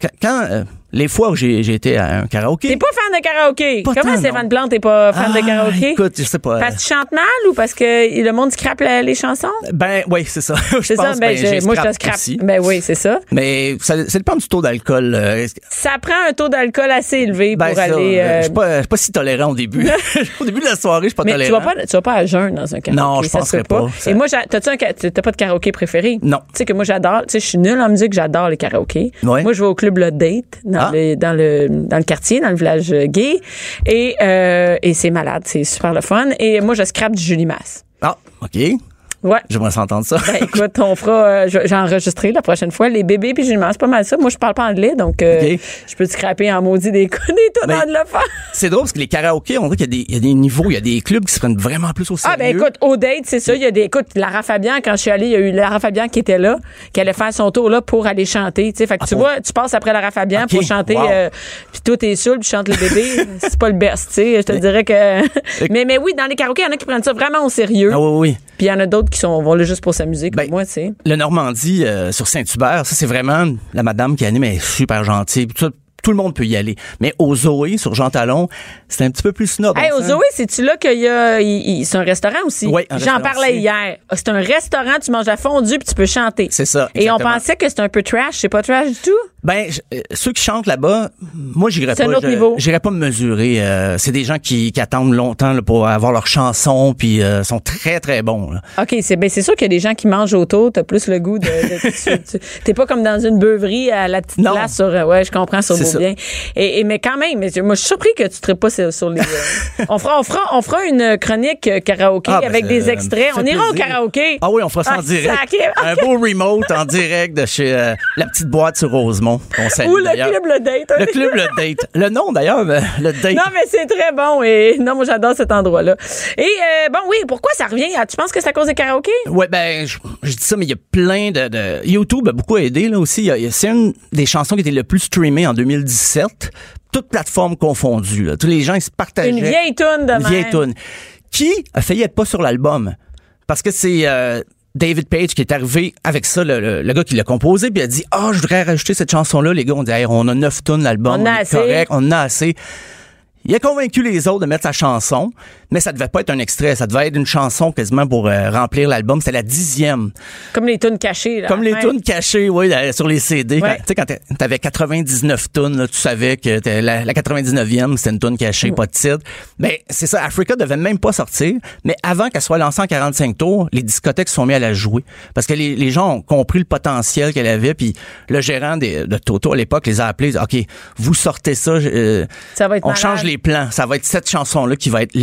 Quand, quand, euh, les fois où j'ai été à un karaoké. T'es pas fan de karaoké. Pas Comment tant, Stéphane. Plante t'es pas fan de Ah, karaoké? Écoute, je sais pas. Parce que tu chantes mal ou parce que le monde scrape les chansons? Ben, oui, c'est ça. Je C'est pense, ça, ben, ben, je- moi je te scrap scrape. aussi. Ben oui, c'est ça. Mais ça, ça dépend du taux d'alcool. euh, Ça prend un taux d'alcool assez élevé ben, pour ça, aller. euh, euh, je suis pas, je suis pas si tolérant au début. au début de la soirée, je suis pas mais tu tolérant. vas pas, tu vas pas à jeun dans un karaoké. Non, je penserais pas. pas. Et moi, t'as-tu un, ca- t'as pas de karaoké préféré? Non. Tu sais que moi, j'adore, tu sais, je suis nulle en musique, j'adore les karaokés. Moi, je vais au club Le Date, dans, Ah. le, dans le, dans le quartier, dans le village gay. Et, euh, et c'est malade, c'est super le fun. Et moi, je scrape du Julie Masse. Ah, OK. Ouais. J'aimerais s'entendre ça. Ben, écoute, on fera, euh, j'ai enregistré la prochaine fois les bébés puis Masse, c'est pas mal ça. Moi, je parle pas anglais, donc euh, je peux te scraper en maudit des, des tonnes Ben, de le faire. c'est drôle parce que les karaokés, on dirait qu'il y, a des- il y a des niveaux, il y a des clubs qui se prennent vraiment plus au sérieux. Ah ben écoute, au date, c'est ça. Il y a des. Écoute, Lara Fabian, quand je suis allée, il y a eu Lara Fabian qui était là, qui allait faire son tour là pour aller chanter. Tu fait que tu bon? vois, tu passes après Lara Fabian pour chanter. wow. euh, puis toi t'es saoul, puis tu chantes le bébé. c'est pas le best, tu sais. Je te dirais que. mais mais oui, dans les karaokés, il y en a qui prennent ça vraiment au sérieux. Ah oui, oui. Puis il y en a d'autres qui sont vont là juste pour sa musique. Ben, moi, tu sais. Le Normandie euh, sur Saint-Hubert, ça c'est vraiment la madame qui anime, elle est super gentille. Puis tout- tout le monde peut y aller. Mais au Zoé, sur Jean Talon, c'est un petit peu plus snob. Hey, on au. Zoé, c'est-tu là qu'il y a. il- il- c'est un restaurant aussi? Oui, J'en parlais aussi. hier. Ah, C'est un restaurant, tu manges à fondue puis tu peux chanter. C'est ça, Et on pensait que c'était un peu trash. C'est pas trash du tout? Ben, je- euh, ceux qui chantent là-bas, moi, j'irais C'est pas. un autre je- niveau. J'irais pas me mesurer. euh, c'est des gens qui, qui attendent longtemps là, pour avoir leur chanson, puis euh, sont très très bons. là. OK, c'est ben, c'est sûr qu'il y a des gens qui mangent autour, t'as plus le goût de. T'es pas comme dans une beuverie à la petite Non. place sur. euh, Ouais, je comprends sur Et, et mais quand même, moi je suis surpris que tu ne pas sur, sur les. euh, on fera, on fera, on fera une chronique euh, karaoké Ah, ben, avec des extraits. On ira au karaoké. Ah oui, on fera ça Ah, en direct. sacré. Un beau remote en direct de chez euh, la petite boîte sur Rosemont. salue, Ou le club le date. Le club Le Date. Le nom d'ailleurs, le Date. Non, mais c'est très bon. Et non, moi, j'adore cet endroit-là. Et euh, bon, oui, pourquoi ça revient? Ah, Tu penses que c'est à cause des karaokés? Ouais, ben, je, je dis ça, mais il y a plein de, de- YouTube a beaucoup aidé là aussi. C'est une des chansons qui était le plus streamée en 2017, toutes plateformes confondues. Là. Tous les gens ils se partageaient. Une vieille toune de Une vieille même. toune. Qui a failli être pas sur l'album? Parce que c'est euh, David Page qui est arrivé avec ça, le, le- le gars qui l'a composé, puis il a dit ah je voudrais rajouter cette chanson là. Les gars ont dit Hey, on a neuf tonnes l'album, On a est assez. correct, on a assez. Il a convaincu les autres de mettre sa chanson, mais ça devait pas être un extrait, ça devait être une chanson quasiment pour euh, remplir l'album. C'était la dixième. Comme les tunes cachées. Là, Comme les Ouais. tunes cachées, oui, là, sur les CD. Ouais. Tu sais, quand t'a- t'avais 99 tunes, là, tu savais que la, la 99e, c'était une tune cachée, pas de titre. Mais c'est ça, Africa devait même pas sortir. Mais avant qu'elle soit lancée en 45 tours, les discothèques se sont mis à la jouer. Parce que les, les gens ont compris le potentiel qu'elle avait. Puis le gérant des- de Toto, à l'époque, les a appelés. OK, vous sortez ça. euh, Ça va être on malade. change les plans. Ça va être cette chanson-là qui va être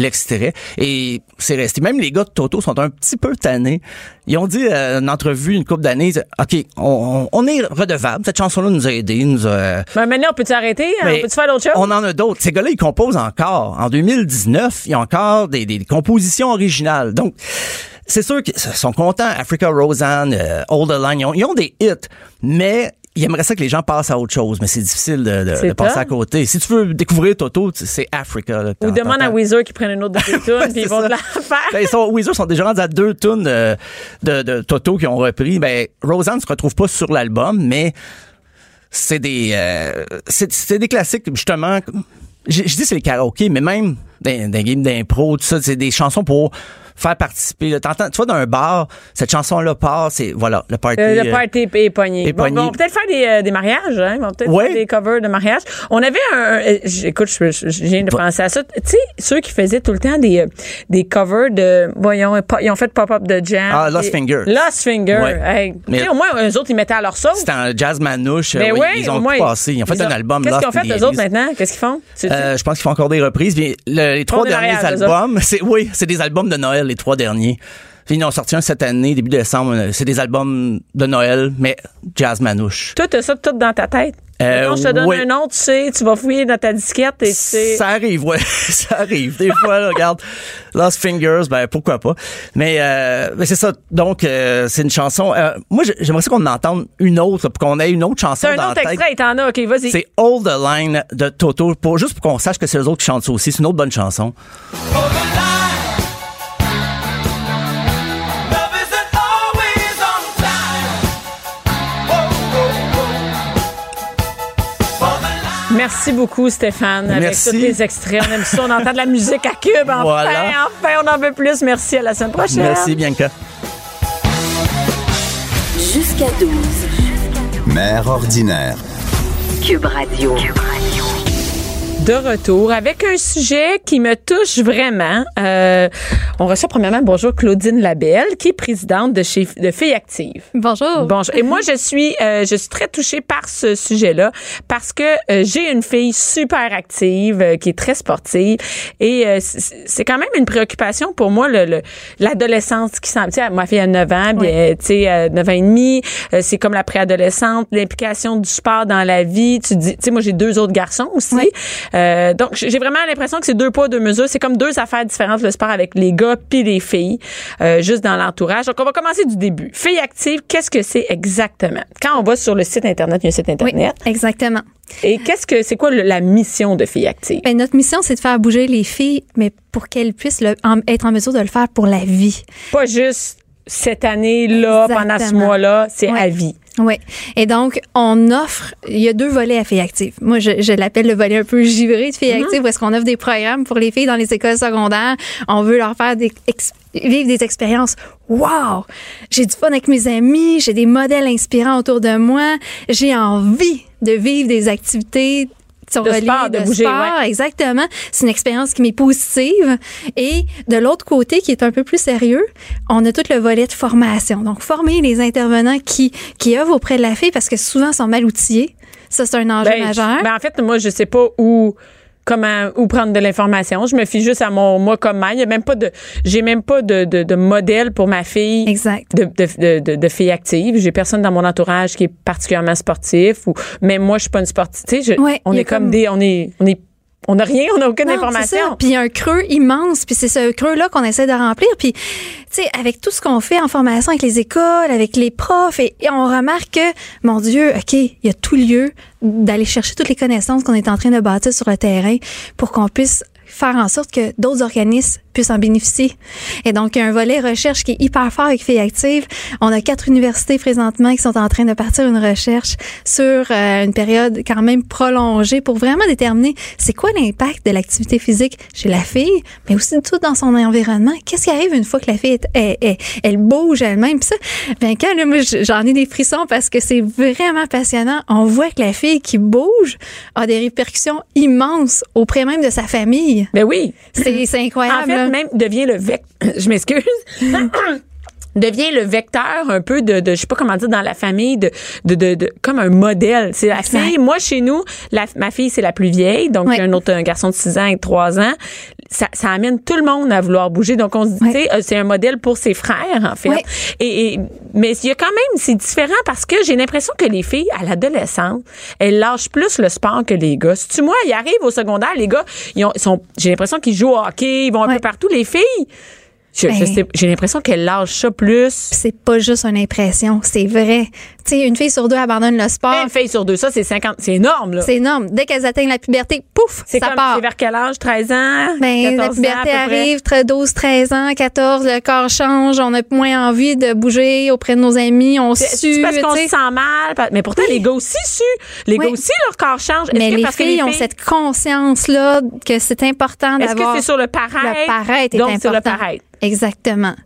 Et c'est resté. Même les gars de Toto sont un petit peu tannés. Ils ont dit euh, une entrevue une couple d'années, OK, on, est redevable. Cette chanson-là nous a aidés, nous a... Mais maintenant, on peut-tu arrêter? hein? On peut-tu faire d'autres choses? On en a d'autres. Ces gars-là, ils composent encore. En 2019, ils ont encore des, des compositions originales. Donc, c'est sûr qu'ils sont contents. Africa Roseanne, All the Line, ils ont, ils ont des hits. Mais ils aimeraient ça que les gens passent à autre chose. Mais c'est difficile de, de- de passer à côté. Si tu veux découvrir Toto, c'est Africa. là, Ou demande à. Weezer qu'ils prennent une autre de tunes, puis ils vont te la faire. Ben, ils sont, Weezer sont déjà rendus à deux tunes de, de, de Toto qui ont repris. Ben, Roseanne se retrouve pas sur l'album, mais c'est des, euh, c'est, des classiques, justement. Je, je dis c'est les karaokés, mais même dans les games d'impro, tout ça, c'est des chansons pour faire participer. là. Tu vois, dans un bar, cette chanson-là part, c'est, voilà, le party. Euh, le euh, party est pogné. Bon. Bon, on peut-être faire des, euh, des mariages, hein? On peut-être Ouais. faire des covers de mariage. On avait un, euh, écoute, je, je- je viens de penser à ça. Tu sais, ceux qui faisaient tout le temps des, des covers de, voyons, ils ont fait Pop-Up de Jam. Ah, Lost Fingers. Lost. Ouais. Hey, Mais- au moins, eux autres, ils mettaient à leur sauce. C'était un jazz manouche. Ben euh, oui, ils ont tout passé. Ils ont fait un album. Qu'est-ce qu'ils ont fait, eux autres, 80s. maintenant? Qu'est-ce qu'ils font? Euh, je pense qu'ils font encore des reprises. Le- les trois derniers albums, c'est oui, c'est des albums de Noël, les trois derniers. Puis ils en ont sorti un cette année, début décembre. C'est des albums de Noël, mais jazz manouche. Toi, t'as ça tout dans ta tête? Euh, je te donne ouais. un nom, tu sais, tu vas fouiller dans ta disquette et tu sais. Ça arrive, ouais, ça arrive. Des fois, là, regarde, Lost Fingers, ben pourquoi pas. Mais, euh, mais c'est ça. Donc, euh, c'est une chanson. euh, moi, j'ai- j'aimerais ça qu'on en entende une autre, pour qu'on ait une autre chanson C'est un dans autre la tête. extrait, t'en as. OK, vas-y. C'est All the Line de Toto, pour, juste pour qu'on sache que c'est eux autres qui chantent ça aussi. C'est une autre bonne chanson. Love Merci beaucoup, Stéphane, avec tous les extraits. On aime ça, on entend de la musique à cube. Enfin, Voilà. enfin, on en veut plus. Merci, à la semaine prochaine. Merci, Bianca. Jusqu'à 12. Mère ordinaire. Cube Radio. De retour avec un sujet qui me touche vraiment. Euh, on reçoit premièrement bonjour Claudine Labelle, qui est présidente de chez de Filles Actives. Bonjour. Bonjour. Et moi, je suis, euh, je suis très touchée par ce sujet-là parce que euh, j'ai une fille super active euh, qui est très sportive et euh, c'est quand même une préoccupation pour moi le le- l'adolescence qui s'en. Ma fille a 9 ans, Oui. bien, tu sais, euh, 9 ans et demi, euh, c'est comme la préadolescente, l'implication du sport dans la vie. Tu dis, tu sais, moi j'ai deux autres garçons aussi. Oui. Euh, donc j'ai vraiment l'impression que c'est deux poids deux mesures. C'est comme deux affaires différentes le sport avec les gars puis les filles, euh, juste dans l'entourage. Donc on va commencer du début. Filles actives, qu'est-ce que c'est exactement? Quand on va sur le site internet, il y a un site Oui, internet. exactement. Et qu'est-ce que c'est quoi le- la mission de Filles actives? Ben, notre mission, c'est de faire bouger les filles, mais pour qu'elles puissent le- en- être en mesure de le faire pour la vie. Pas juste cette année-là, pendant ce Exactement. mois-là, c'est Ouais. à vie. Oui. Et donc, on offre, il y a deux volets à Filles Actives. Moi, je, je l'appelle le volet un peu givré de Filles Mm-hmm. Actives, où est-ce qu'on offre des programmes pour les filles dans les écoles secondaires. On veut leur faire des, vivre des expériences. Wow! J'ai du fun avec mes amis, j'ai des modèles inspirants autour de moi, j'ai envie de vivre des activités sont De reliées sport, de bouger, sport, ouais. exactement. C'est une expérience qui m'est positive. Et de l'autre côté, qui est un peu plus sérieux, on a tout le volet de formation. Donc, former les intervenants qui, qui œuvrent auprès de la fille parce que souvent, ils sont mal outillés. Ça, c'est un enjeu Ben, majeur. je- ben, en fait, moi, je sais pas où comment où prendre de l'information. Je me fie juste à mon moi comme mère. Il y a même pas de j'ai même pas de, de, de modèle pour ma fille Exact. de, de, de, de, fille active. J'ai personne dans mon entourage qui est particulièrement sportif ou même moi je suis pas une sportive. Tu sais, je- Ouais, on est comme, comme- des on est on est on n'a rien, on n'a aucune Non, information. Puis il y a un creux immense, puis c'est ce creux-là qu'on essaie de remplir. Puis, tu sais, avec tout ce qu'on fait en formation avec les écoles, avec les profs, et, et on remarque que, mon Dieu, OK, il y a tout lieu d'aller chercher toutes les connaissances qu'on est en train de bâtir sur le terrain pour qu'on puisse faire en sorte que d'autres organismes puissent en bénéficier. Et donc, il y a un volet recherche qui est hyper fort avec Filles Actives. On a quatre universités présentement qui sont en train de partir une recherche sur euh, une période quand même prolongée pour vraiment déterminer c'est quoi l'impact de l'activité physique chez la fille, mais aussi tout dans son environnement. Qu'est-ce qui arrive une fois que la fille, est- elle bouge elle-même? Puis ça, ben quand là, moi, j'en ai des frissons parce que c'est vraiment passionnant. On voit que la fille qui bouge a des répercussions immenses auprès même de sa famille. Ben oui. C'est incroyable. En fait, là. même devient le vecteur. Je m'excuse. devient le vecteur un peu de, de je sais pas comment dire dans la famille de de, de, de- comme un modèle c'est la fille moi chez nous la, ma fille c'est la plus vieille donc a un autre un garçon de 6 ans et 3 ans ça, ça amène tout le monde à vouloir bouger. Donc on se dit euh, c'est un modèle pour ses frères en fait. Ouais. et, et- mais il y a quand même c'est différent parce que j'ai l'impression que les filles à l'adolescence elles lâchent plus le sport que les gars. Si tu moi ils arrivent au secondaire les gars ils, ont, sont j'ai l'impression qu'ils jouent au hockey ils vont un peu partout. Les filles je- je Ben. sais- j'ai l'impression qu'elles lâchent ça plus c'est pas juste une impression, c'est vrai. Tu sais, une fille sur deux abandonne le sport. une fille sur deux ça c'est 50 c'est énorme là C'est énorme. Dès qu'elles atteignent la puberté, pouf, c'est ça comme part. c'est vers quel âge? 13 ans? Ben, 14 la ans, puberté près? arrive, très 12, 13 ans, 14, le corps change, on a moins envie de bouger auprès de nos amis, on sue, c'est parce qu'on se sent mal mais pourtant les gars aussi suent les Oui. gars aussi leur corps change Mais que les parce que filles ont cette conscience-là que c'est important est-ce que d'avoir... c'est sur le paraître? Le paraître est donc important. sur le paraître Exactement.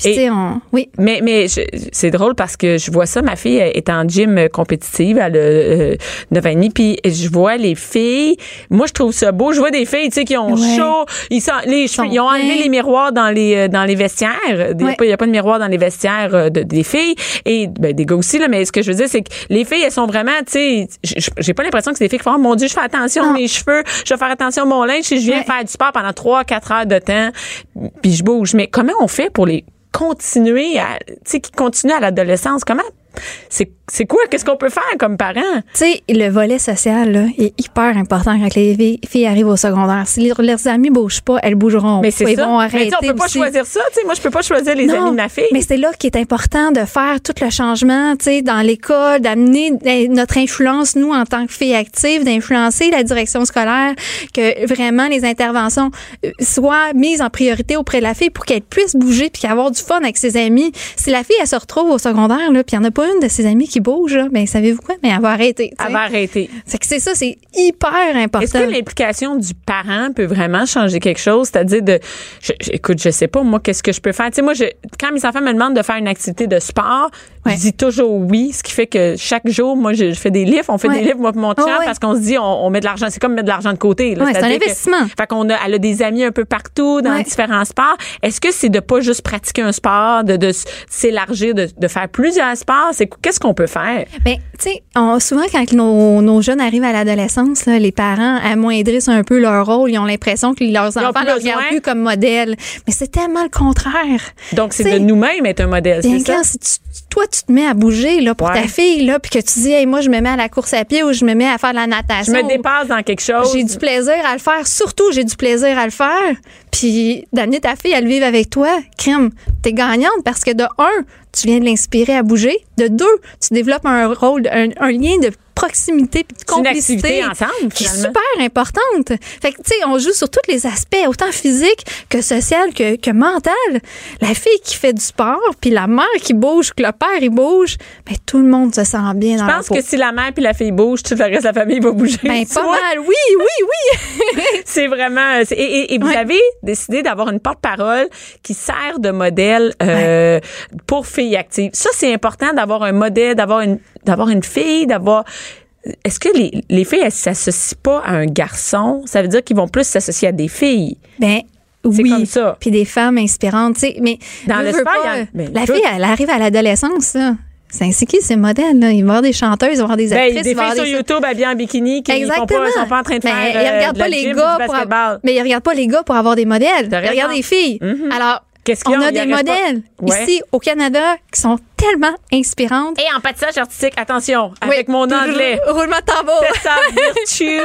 Puis, Et- tu sais, on... Oui. Mais, mais c'est drôle parce que je vois ça, ma fille est en gym euh, compétitive, elle a euh, 9 ans et demi, puis je vois les filles, moi je trouve ça beau, je vois des filles, tu sais, qui ont Ouais. chaud, ils, sont, les, Sont ils ont enlevé bien. les miroirs dans les euh, dans les vestiaires, il n'y a, Ouais. a pas de miroir dans les vestiaires euh, de, des filles, et ben, des gars aussi, là, mais ce que je veux dire, c'est que les filles, elles sont vraiment, tu sais, j'ai pas l'impression que c'est des filles qui font, oh, mon Dieu, je fais attention à mes cheveux, je vais faire attention à mon linge, si je viens Ouais. faire du sport pendant 3-4 heures de temps, puis je bouge. Mais comment on fait pour les continuer à, tu sais, qui continuent à l'adolescence? Comment? C'est, c'est quoi? Qu'est-ce qu'on peut faire comme parents? Tu sais, le volet social là, est hyper important quand les filles- arrivent au secondaire. Si leurs, amis bougent pas, elles bougeront. Mais c'est ça. vont mais on peut pas aussi. choisir ça. Tu sais, moi, je peux pas choisir les Non, amis de ma fille. Mais c'est là qu'il est important de faire tout le changement, tu sais, dans l'école, d'amener eh, notre influence, nous, en tant que filles actives, d'influencer la direction scolaire, que vraiment les interventions euh, soient mises en priorité auprès de la fille pour qu'elle puisse bouger puis avoir du fun avec ses amis. Si la fille, elle se retrouve au secondaire, là, puis il n'y en a pas une de ses amis qui bouge, là, ben savez-vous quoi? Mais elle va arrêter. tu sais. Elle va arrêter. C'est que c'est ça, c'est hyper important. Est-ce que l'implication du parent peut vraiment changer quelque chose? C'est-à-dire de, je, je- écoute, je sais pas, moi, qu'est-ce que je peux faire? Tu sais, moi, je, quand mes enfants me demandent de faire une activité de sport, Ouais. je dis toujours oui, ce qui fait que chaque jour, moi, je, je fais des livres, on fait Ouais. des livres, moi, pour mon Oh, ouais. parce qu'on se dit, on, on met de l'argent, c'est comme mettre de l'argent de côté. là. C'est un C'est-à-dire que- investissement. fait qu'on a, elle a des amis un peu partout dans différents sports. Est-ce que c'est de pas juste pratiquer un sport, de, s'élargir, de, de faire plusieurs sports? C'est, qu'est-ce qu'on peut faire? Ben, tu sais, souvent quand nos, nos jeunes arrivent à l'adolescence, les parents amoindrissent un peu leur rôle. Ils ont l'impression que leurs ont enfants ne regardent plus comme modèle. Mais c'est tellement le contraire. Donc, c'est de nous-mêmes être un modèle, c'est ça? si tu- toi, tu te mets à bouger là, pour Ouais. ta fille, là, puis que tu dis, hey, moi, je me mets à la course à pied ou je me mets à faire de la Je natation. me dépasse dans quelque chose. J'ai du plaisir à le faire. Surtout, j'ai du plaisir à le faire. Puis d'amener ta fille à le vivre avec toi, crème, t'es gagnante parce que de un, tu viens de l'inspirer à bouger. De deux, tu développes un rôle, un, un lien de proximité puis de complicité ensemble, qui est super importante. Fait que, tu sais, on joue sur tous les aspects, autant physique que social que, que mental. La fille qui fait du sport, puis la mère qui bouge, que le père, il bouge, ben, tout le monde se sent bien dans Je pense que si la mère puis la fille bougent, tout le reste de la famille va bouger. Ben, pas vois? mal. Oui, oui, oui. C'est vraiment. Et, et- et vous Ouais. avez décidé d'avoir une porte-parole qui sert de modèle euh, pour filles actives. Ça, c'est important d'avoir un modèle, d'avoir une, d'avoir une fille, d'avoir. Est-ce que les, les filles, elles s'associent pas à un garçon? Ça veut dire qu'ils vont plus s'associer à des filles. Ben, C'est oui. comme ça. Puis des femmes inspirantes, tu sais. Mais Dans le sport, pas, ben, la tout. fille, elle arrive à l'adolescence, là. C'est ainsi qui ces modèles, là. Il va y avoir des chanteuses, il va y avoir des Ben, actrices, des il va y filles sur des YouTube habillées en bikini qui Exactement. font pas, sont pas en train de Mais faire ils euh, de pas les gym, gars pour avoir, mais ils regardent pas les gars pour avoir des modèles. Ils regardent les filles. Mhm. Alors, on a? des modèles Ouais. ici au Canada qui sont tellement inspirantes. Et en patissage artistique, attention, Oui. avec mon anglais. Roulement de tambour. Tessa Virtue.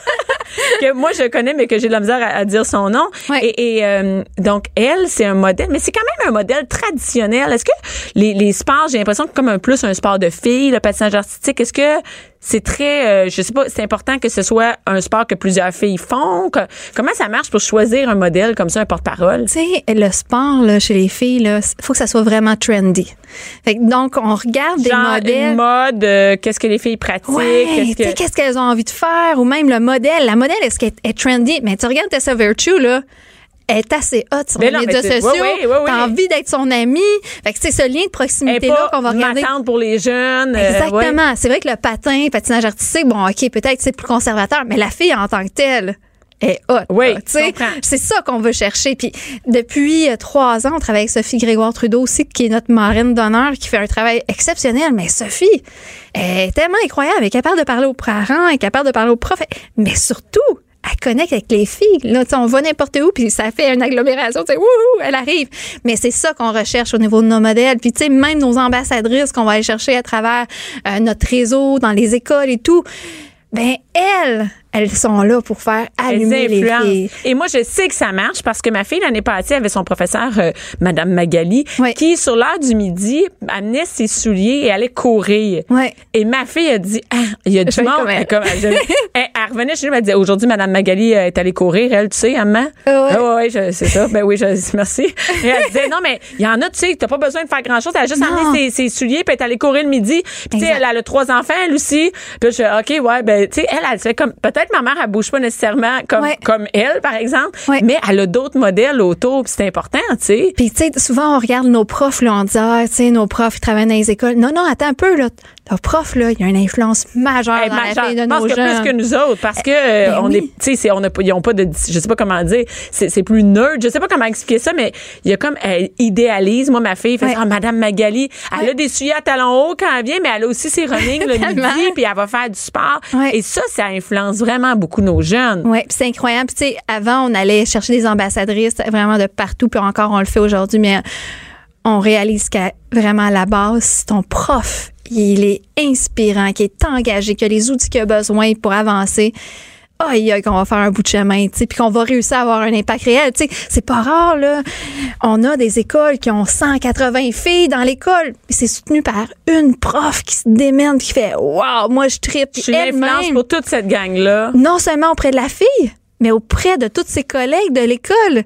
que moi, je connais, mais que j'ai de la misère à, à dire son nom. Ouais. Et, et, euh, donc, elle, c'est un modèle, mais c'est quand même un modèle traditionnel. Est-ce que les, les sports, j'ai l'impression que comme un plus un sport de filles, le patinage artistique, est-ce que c'est très, euh, je sais pas, c'est important que ce soit un sport que plusieurs filles font? Que- comment ça marche pour choisir un modèle comme ça, un porte-parole? Tu sais, le sport là, chez les filles, il faut que ça soit vraiment trendy. Fait que donc, on regarde des modèles. une mode, euh, qu'est-ce que les filles pratiquent? Ouais, qu'est-ce qu'elles ont envie de faire ou même le modèle. La modèle, est-ce qu'elle est trendy? Mais tu regardes Tessa Virtue, là, elle est assez hot sur Mais les médias sociaux. ouais, ouais, ouais. T'as envie d'être son amie. Fait que c'est ce lien de proximité-là qu'on va regarder. pour les jeunes. euh, ouais. Exactement. C'est vrai que le patin, patinage artistique, bon, OK, peut-être c'est plus conservateur, mais la fille en tant que telle est hot. Oui. C'est ça qu'on veut chercher. Puis depuis euh, trois ans, on travaille avec Sophie Grégoire Trudeau aussi, qui est notre marraine d'honneur, qui fait un travail exceptionnel. Mais Sophie elle est tellement incroyable. Elle est capable de parler aux parents, elle est capable de parler aux profs, mais surtout, elle connecte avec les filles. Là, on va n'importe où, puis ça fait une agglomération. Tu elle arrive. Mais c'est ça qu'on recherche au niveau de nos modèles. Puis, tu sais, même nos ambassadrices qu'on va aller chercher à travers euh, notre réseau, dans les écoles et tout, ben elles, elles sont là pour faire allumer les filles. Et moi, je sais que ça marche parce que ma fille, l'année passée, avait son professeur, euh, Madame Magali, qui, sur l'heure du midi, amenait ses souliers et allait courir. Ouais. Et ma fille a dit, ah, il y a du Je monde. comme elle. Comme- elle- elle- elle revenait chez nous, elle disait, aujourd'hui, Madame Magali euh, est allée courir, elle, tu sais, maman? Ah ouais. Ah ouais, ouais, je- c'est ça. Ben oui, je, merci. Et elle disait, non, mais il y en a, tu sais, t'as pas besoin de faire grand chose. Elle a juste Non. amené ses, ses souliers puis elle est allée courir le midi. Puis, tu sais, elle, a trois enfants, elle aussi. Puis je OK, ouais, ben, tu sais, elle, elle fait comme, peut-être ma mère, elle bouge pas nécessairement comme, Ouais. comme elle, par exemple. Ouais. Mais elle a d'autres modèles autour, c'est important, tu sais. Puis, tu sais, souvent, on regarde nos profs, là, on dit, ah, tu sais, nos profs, ils travaillent dans les écoles. Non, non, attends un peu, là. Nos profs, là, il y a une influence majeure Hey, dans la vie de je pense nos que plus que nous autres, parce que euh, ben on oui. est, tu sais, on a ils ont pas de, je sais pas comment dire, c'est c'est plus nerd, je sais pas comment expliquer ça, mais il y a comme, elle idéalise, moi, ma fille, fait Ouais. ah, Madame Magali, elle Ouais. a des souliers à talons hauts quand elle vient, mais elle a aussi ses running le midi, puis elle va faire du sport. Ouais. Et ça, ça influence vraiment beaucoup nos jeunes. Oui, c'est incroyable. Tu sais, avant, on allait chercher des ambassadrices vraiment de partout, puis encore, on le fait aujourd'hui, mais on réalise qu'à vraiment à la base, si ton prof, il est inspirant, qui est engagé, qui a les outils qu'il a besoin pour avancer. Aïe, aïe, qu'on va faire un bout de chemin, tu sais, puis qu'on va réussir à avoir un impact réel. Tu sais, c'est pas rare, là. On a des écoles qui ont 180 filles dans l'école. C'est soutenu par une prof qui se démène, qui fait Waouh, moi, je tripe. Je suis l'influence pour toute cette gang-là. non seulement auprès de la fille, mais auprès de tous ses collègues de l'école.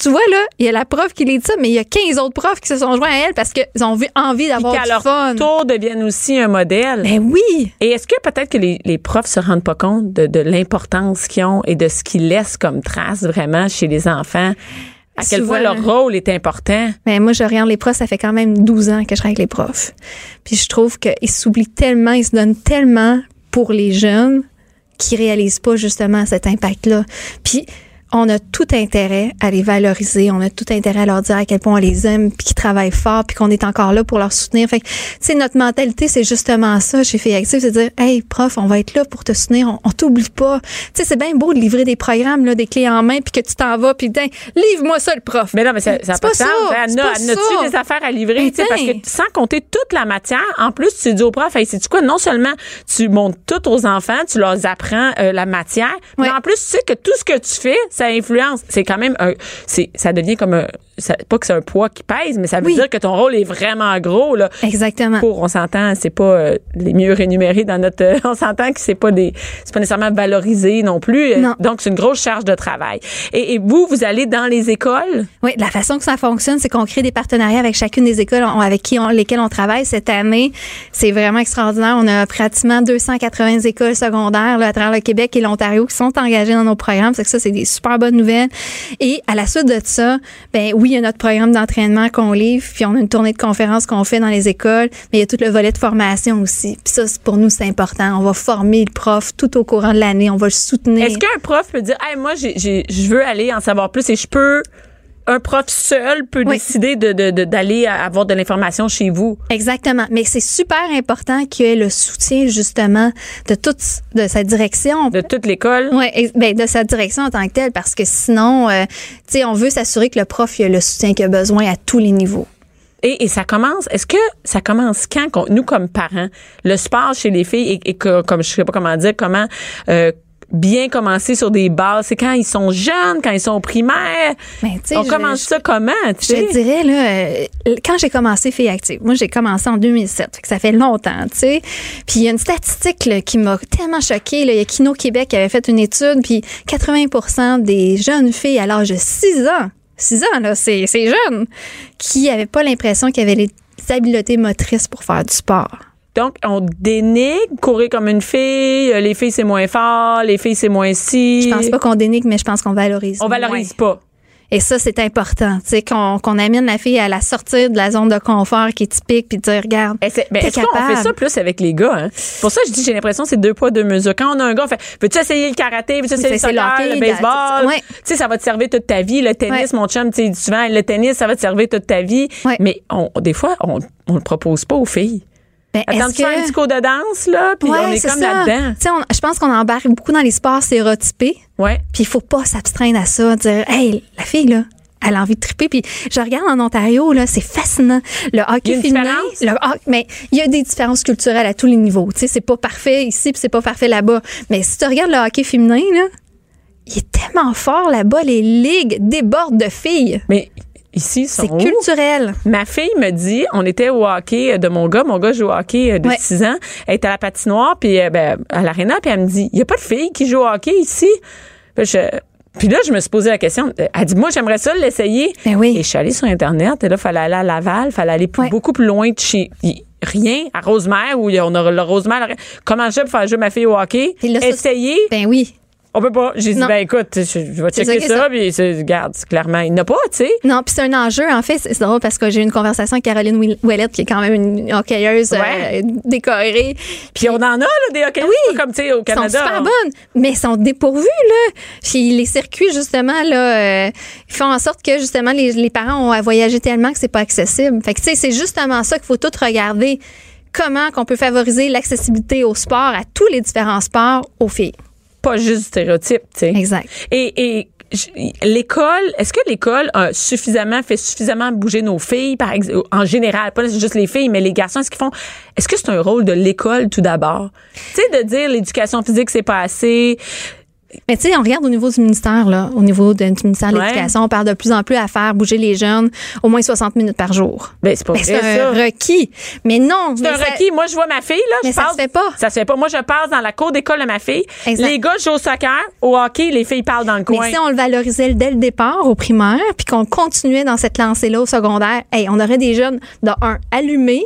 Tu, vois, là, il y a la prof qui les dit ça, mais il y a 15 autres profs qui se sont joints à elle parce qu'ils ont envie d'avoir du leur fun. tour deviennent aussi un modèle. Ben oui! Et est-ce que peut-être que les, les profs se rendent pas compte de, de l'importance qu'ils ont et de ce qu'ils laissent comme trace vraiment chez les enfants? À quel point leur rôle est important? Mais moi, je regarde les profs, ça fait quand même 12 ans que je travaille avec les profs. Puis je trouve qu'ils s'oublient tellement, ils se donnent tellement pour les jeunes qui réalisent pas justement cet impact-là. Puis on a tout intérêt à les valoriser, on a tout intérêt à leur dire à quel point on les aime, puis qu'ils travaillent fort, puis qu'on est encore là pour leur soutenir. Fait que, tu sais, notre mentalité, c'est justement ça chez Filles Actives, c'est de dire, hey, prof, on va être là pour te soutenir, on, on t'oublie pas. Tu sais, c'est bien beau de livrer des programmes, là, des clés en main, puis que tu t'en vas, puis livre-moi ça, le prof. Mais non, mais ça n'a C'est pas pas de sens. ça, Elle c'est a, pas elle a-tu ça. des affaires à livrer? Ben, tu sais, parce que sans compter toute la matière, en plus, tu dis au prof, hey, c'est quoi? Non seulement tu montres tout aux enfants, tu leur apprends euh, la matière, mais en plus, tu sais que tout ce que tu fais, ça influence. C'est quand même un, c'est, ça devient comme un- ça- pas que c'est un poids qui pèse, mais ça veut Oui. dire que ton rôle est vraiment gros, là. Exactement. Pour, on s'entend, c'est pas euh, les mieux rémunérés dans notre. euh, on s'entend que c'est pas des, c'est pas nécessairement valorisé non plus. Euh, Non. Donc c'est une grosse charge de travail. Et, et vous, vous allez dans les écoles? Oui, la façon que ça fonctionne, c'est qu'on crée des partenariats avec chacune des écoles on- avec qui on, lesquelles on travaille cette année. C'est vraiment extraordinaire. On a pratiquement 280 écoles secondaires là, à travers le Québec et l'Ontario qui sont engagées dans nos programmes. C'est que ça, c'est des super bonnes nouvelles. Et à la suite de ça, ben oui, il y a notre programme d'entraînement qu'on livre, puis on a une tournée de conférences qu'on fait dans les écoles, mais il y a tout le volet de formation aussi. Puis ça, pour nous, c'est important. On va former le prof tout au courant de l'année. On va le soutenir. Est-ce qu'un prof peut dire, hey, moi, je veux aller en savoir plus et je peux. Un prof seul peut Oui. décider de, de- de- d'aller avoir de l'information chez vous. Exactement. Mais c'est super important qu'il y ait le soutien, justement, de toute de sa direction. De toute l'école. Ex- ben, de sa direction en tant que telle, parce que sinon, euh, tu sais, on veut s'assurer que le prof il a le soutien qu'il a besoin à tous les niveaux. Et, et ça commence, est-ce que ça commence quand, qu'on- nous comme parents, le sport chez les filles et, et que, comme je sais pas comment dire, comment euh, bien commencer sur des bases, c'est quand ils sont jeunes, quand ils sont au primaire. Ben, tu sais, On commence je- ça comment, Je dirais, là, euh, quand j'ai commencé Filles Active, moi, j'ai commencé en 2007, fait que ça fait longtemps, tu sais. Puis il y a une statistique là, qui m'a tellement choquée. Là. Il y a Kino Québec qui avait fait une étude, puis 80% des jeunes filles à l'âge de 6 ans, 6 ans, là, c'est c'est jeune, qui n'avaient pas l'impression qu'ils avaient les habiletés motrices pour faire du sport. Donc, on dénigre courir comme une fille, euh, les filles c'est moins fort, les filles c'est moins si. Je pense pas qu'on dénigre, mais je pense qu'on valorise. On valorise moins. pas. Et ça, c'est important. Tu sais, qu'on amène la fille à la sortir de la zone de confort qui est typique, puis de dire, regarde, Eh, ben, Est-ce qu'on fait ça plus avec les gars? Hein? Pour ça, je dis, j'ai l'impression que c'est deux poids, deux mesures. Quand on a un gars, on fait, veux-tu essayer le karaté? Veux-tu essayer le soccer, le baseball? ouais. Tu sais, ça va te servir toute ta vie. Le tennis, Ouais. mon chum, tu sais, souvent, le tennis, ça va te servir toute ta vie. Ouais. Mais on, des fois, on, on le propose pas aux filles. Ben, Attends, tu fais un petit cours de danse, là, puis Ouais, on est, comme là-dedans. Tu sais, on- je pense qu'on embarque beaucoup dans les sports stéréotypés. Ouais. Puis il faut pas s'abstraindre à ça, dire hey, la fille là, elle a envie de triper. Puis je regarde en Ontario là, c'est fascinant. Le hockey féminin, le hockey- mais il y a des différences culturelles à tous les niveaux. Tu sais, c'est pas parfait ici, puis c'est pas parfait là-bas. Mais si tu regardes le hockey féminin là, il est tellement fort là-bas, les ligues débordent de filles. Mais ici, sont C'est culturel. Ma fille me dit, on était au hockey euh, de mon gars, mon gars joue au hockey euh, de Ouais. 6 ans, elle est à la patinoire puis euh, ben, à l'aréna puis elle me dit, il y a pas de fille qui joue au hockey ici? Puis, je- puis là, je me suis posé la question. Elle dit, moi, j'aimerais ça l'essayer. Ben oui. Et je suis allée sur Internet et là, fallait aller à Laval, fallait aller plus- Ouais. beaucoup plus loin de chez rien à Rosemère où on a le Rosemère. Comment je pour faire jouer ma fille au hockey? Puis là, ça, Essayer. Ben oui. On peut pas. J'ai dit, ben écoute, je, je vais checker ça ça, puis regarde, clairement, il n'y en a pas, tu sais. Non, puis c'est un enjeu. En fait, c'est drôle parce que j'ai eu une conversation avec Caroline Ouellette, qui est quand même une hockeyeuse Ouais. euh, décorée. Puis on en a, là, des hockeyeurs, Oui. comme, tu sais, au Ils sont Canada. super on- bonnes, mais ils sont dépourvus, là. Puis les circuits, justement, là, euh, ils font en sorte que, justement, les, les parents ont à voyager tellement que c'est pas accessible. Fait que, tu sais, c'est justement ça qu'il faut tout regarder. Comment qu'on peut favoriser l'accessibilité au sport, à tous les différents sports, aux filles. Pas juste du stéréotype, tu sais. Exact. Et, et l'école, est-ce que l'école a suffisamment fait suffisamment bouger nos filles, par exemple, en général, pas juste les filles, mais les garçons, est-ce qu'ils font, est-ce que c'est un rôle de l'école tout d'abord? Tu sais, de dire l'éducation physique, c'est pas assez. Mais tu sais, on regarde au niveau du ministère, là, au niveau de- du ministère de Ouais. l'Éducation, on parle de plus en plus à faire bouger les jeunes au moins 60 minutes par jour. Ben, c'est pas Ben, vrai, c'est ça. un requis. Mais non. C'est un ça- requis. Moi, je vois ma fille, là. Mais je ça passe- se fait pas. Ça se fait pas. Moi, je passe dans la cour d'école de ma fille. Exact. Les gars jouent au soccer, au hockey, les filles parlent dans le coin. Mais si on le valorisait dès le départ au primaire, puis qu'on continuait dans cette lancée-là au secondaire, hey, on aurait des jeunes de un allumés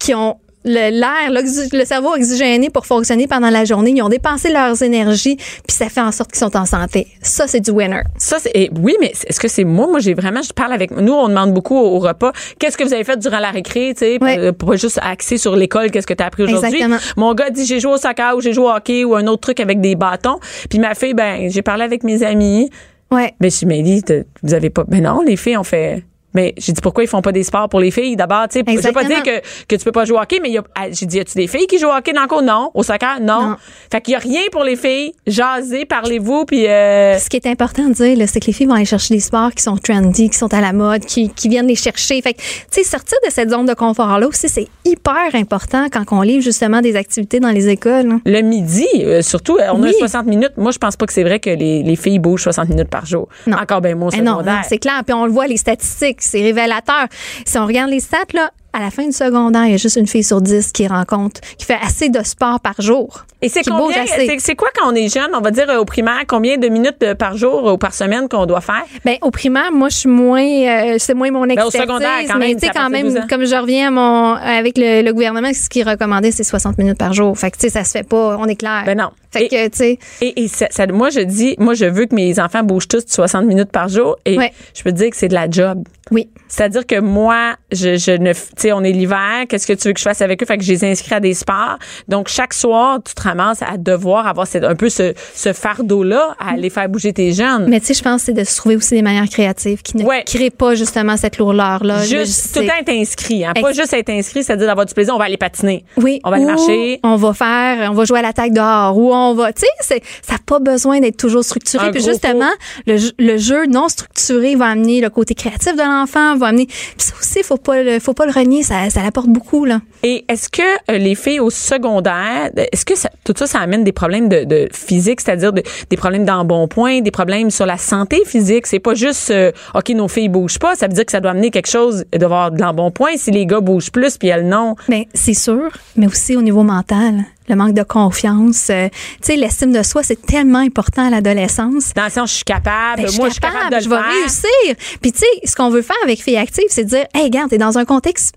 qui ont l'air, le cerveau oxygéné pour fonctionner pendant la journée. Ils ont dépensé leurs énergies, puis ça fait en sorte qu'ils sont en santé. Ça, c'est du winner. Ça, c'est, et oui, mais est-ce que c'est moi? Moi, j'ai vraiment, je parle avec, nous, on demande beaucoup au, au repas. Qu'est-ce que vous avez fait durant la récré, tu sais, pour- Ouais. pour, pas juste axer sur l'école, qu'est-ce que tu as appris aujourd'hui? Mon gars dit, j'ai joué au soccer ou j'ai joué au hockey ou un autre truc avec des bâtons. Puis ma fille, ben, j'ai parlé avec mes amis. Ouais. Ben, je me dis, vous avez pas, ben non, les filles, on fait, Mais j'ai dit pourquoi ils font pas des sports pour les filles? D'abord, tu sais. Je veux pas dire que, que tu peux pas jouer au hockey, mais ah, j'ai dit, y a-tu des filles qui jouent au hockey dans le cours? Non. Au soccer? Non. Non. Fait qu'il y a rien pour les filles. Jasez, parlez-vous, puis euh, Ce qui est important de dire, là, c'est que les filles vont aller chercher des sports qui sont trendy, qui sont à la mode, qui, qui viennent les chercher. Fait que, tu sais, sortir de cette zone de confort-là aussi, c'est hyper important quand on livre justement des activités dans les écoles. hein. le midi, euh, surtout, euh, on Oui. a 60 minutes. Moi, je pense pas que c'est vrai que les, les filles bougent 60 minutes par jour. Non. Encore bien, moi, Eh secondaire. non, c'est clair. Puis on le voit, les statistiques, c'est révélateur. Si on regarde les stats, là, à la fin du secondaire, il y a juste une fille sur dix qui rencontre, qui fait assez de sport par jour. Et c'est combien, c'est, quoi quand on est jeune, on va dire euh, au primaire, combien de minutes euh, par jour ou par semaine qu'on doit faire? Ben, au primaire, moi, je suis moins, euh, c'est moins mon Ben, au expertise. secondaire, quand mais même, tu sais, c'est à quand partir de 12 ans. même, comme je reviens à mon, avec le, le gouvernement, ce qui recommandait, c'est 60 minutes par jour. Fait que, tu sais, ça se fait pas, on est clair. Ben non. Fait Et- que, tu sais, Et, et ça, ça- moi, je dis, moi, je veux que mes enfants bougent tous 60 minutes par jour. Et Ouais. je peux te dire que c'est de la job. oui. C'est-à-dire que moi, je, je ne, tu sais, on est l'hiver. Qu'est-ce que tu veux que je fasse avec eux? Fait que je les inscris à des sports. Donc, chaque soir, tu te ramasses à devoir avoir cette- un peu ce, ce fardeau-là à aller faire bouger tes jeunes. Mais tu sais, je pense que c'est de se trouver aussi des manières créatives qui ne Ouais. créent pas justement cette lourdeur-là. Juste tout le temps être inscrit, hein. Pas juste être inscrit, c'est-à-dire d'avoir du plaisir. On va aller patiner. Oui. On va aller marcher. On va faire, on va jouer à l'attaque dehors, ou on va, tu sais, ça n'a pas besoin d'être toujours structuré. Un Puis justement, le, jeu- le jeu non structuré va amener le côté créatif de l'enfant, va amener. Puis ça aussi, faut pas le, faut pas le renier, ça, ça l'apporte beaucoup là. Et est-ce que euh, les filles au secondaire, est-ce que ça- tout ça, ça amène des problèmes de, de physique, c'est-à-dire de- des problèmes d'embonpoint, des problèmes sur la santé physique? C'est pas juste, euh, OK, nos filles bougent pas, ça veut dire que ça doit amener quelque chose d'avoir de l'embonpoint si les gars bougent plus puis elles non. Ben c'est sûr, mais aussi au niveau mental, le manque de confiance, euh, tu sais, l'estime de soi, c'est tellement important à l'adolescence. Dans le sens, je suis capable, Ben, moi, je suis capable de je vais réussir. Puis tu sais, ce qu'on veut faire avec Filles Actives, c'est de dire, hey, regarde, t'es dans un contexte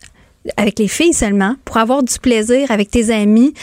avec les filles seulement pour avoir du plaisir avec tes amis.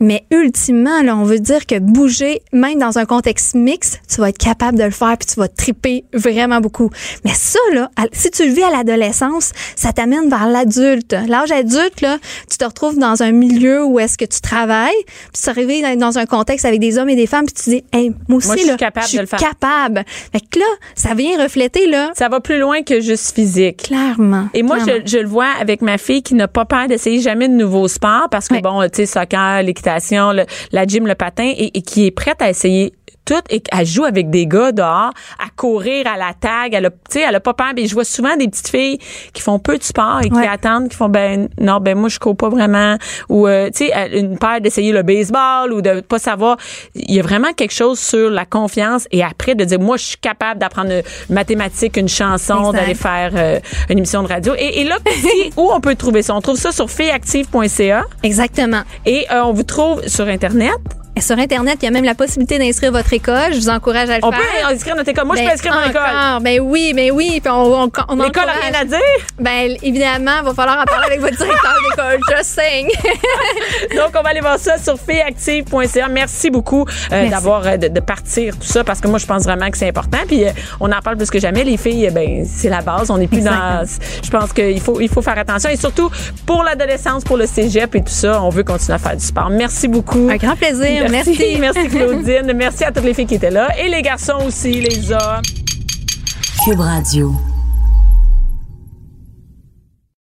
Mais ultimement, là, on veut dire que bouger, même dans un contexte mixte, tu vas être capable de le faire puis tu vas triper vraiment beaucoup. Mais ça, là, si tu le vis à l'adolescence, ça t'amène vers l'adulte. L'âge adulte, là, tu te retrouves dans un milieu où est-ce que tu travailles, puis tu arrives dans- dans un contexte avec des hommes et des femmes, puis tu dis, hey, moi aussi, Moi, je suis là, capable je suis de le faire. capable. Fait que là, ça vient refléter, là, Ça va plus loin que juste physique. clairement. Et moi, clairement. je, je le vois avec ma fille qui n'a pas peur d'essayer jamais de nouveaux sports parce que, bon, tu sais, soccer, l'équitation, le- la gym, le patin, et, et qui est prête à essayer tout et elle joue avec des gars dehors, à courir à la tag, elle a, tu sais, elle a pas peur. Mais je vois souvent des petites filles qui font peu de sport et qui Ouais. attendent, qui font ben non, ben moi je cours pas vraiment, ou euh, tu sais, une peur d'essayer le baseball ou de pas savoir. Il y a vraiment quelque chose sur la confiance et après de dire moi je suis capable d'apprendre mathématiques, une chanson, d'aller faire euh, une émission de radio. Et, et là, où on peut trouver ça? On trouve ça sur filleactive.ca Exactement. et euh, on vous trouve sur Internet. Et sur Internet, il y a même la possibilité d'inscrire votre école. Je vous encourage à le On faire. peut inscrire notre école. Moi, je Ben, peux inscrire mon école. Ben oui, ben oui. Puis on, on, on L'école a encourage. rien à dire? Ben évidemment, il va falloir en parler avec votre directeur d'école. Just saying. Donc, on va aller voir ça sur filleactive.ca. Merci beaucoup euh, d'avoir euh, de, de partir tout ça parce que moi, je pense vraiment que c'est important. Puis, euh, on en parle plus que jamais. Les filles, ben, c'est la base. On n'est plus dans. Je pense qu'il faut, il faut faire attention. Et surtout, pour l'adolescence, pour le cégep et tout ça, on veut continuer à faire du sport. Merci beaucoup. Un grand plaisir. Merci. Merci, Claudine. Merci à toutes les filles qui étaient là. Et les garçons aussi, les hommes. Cube Radio.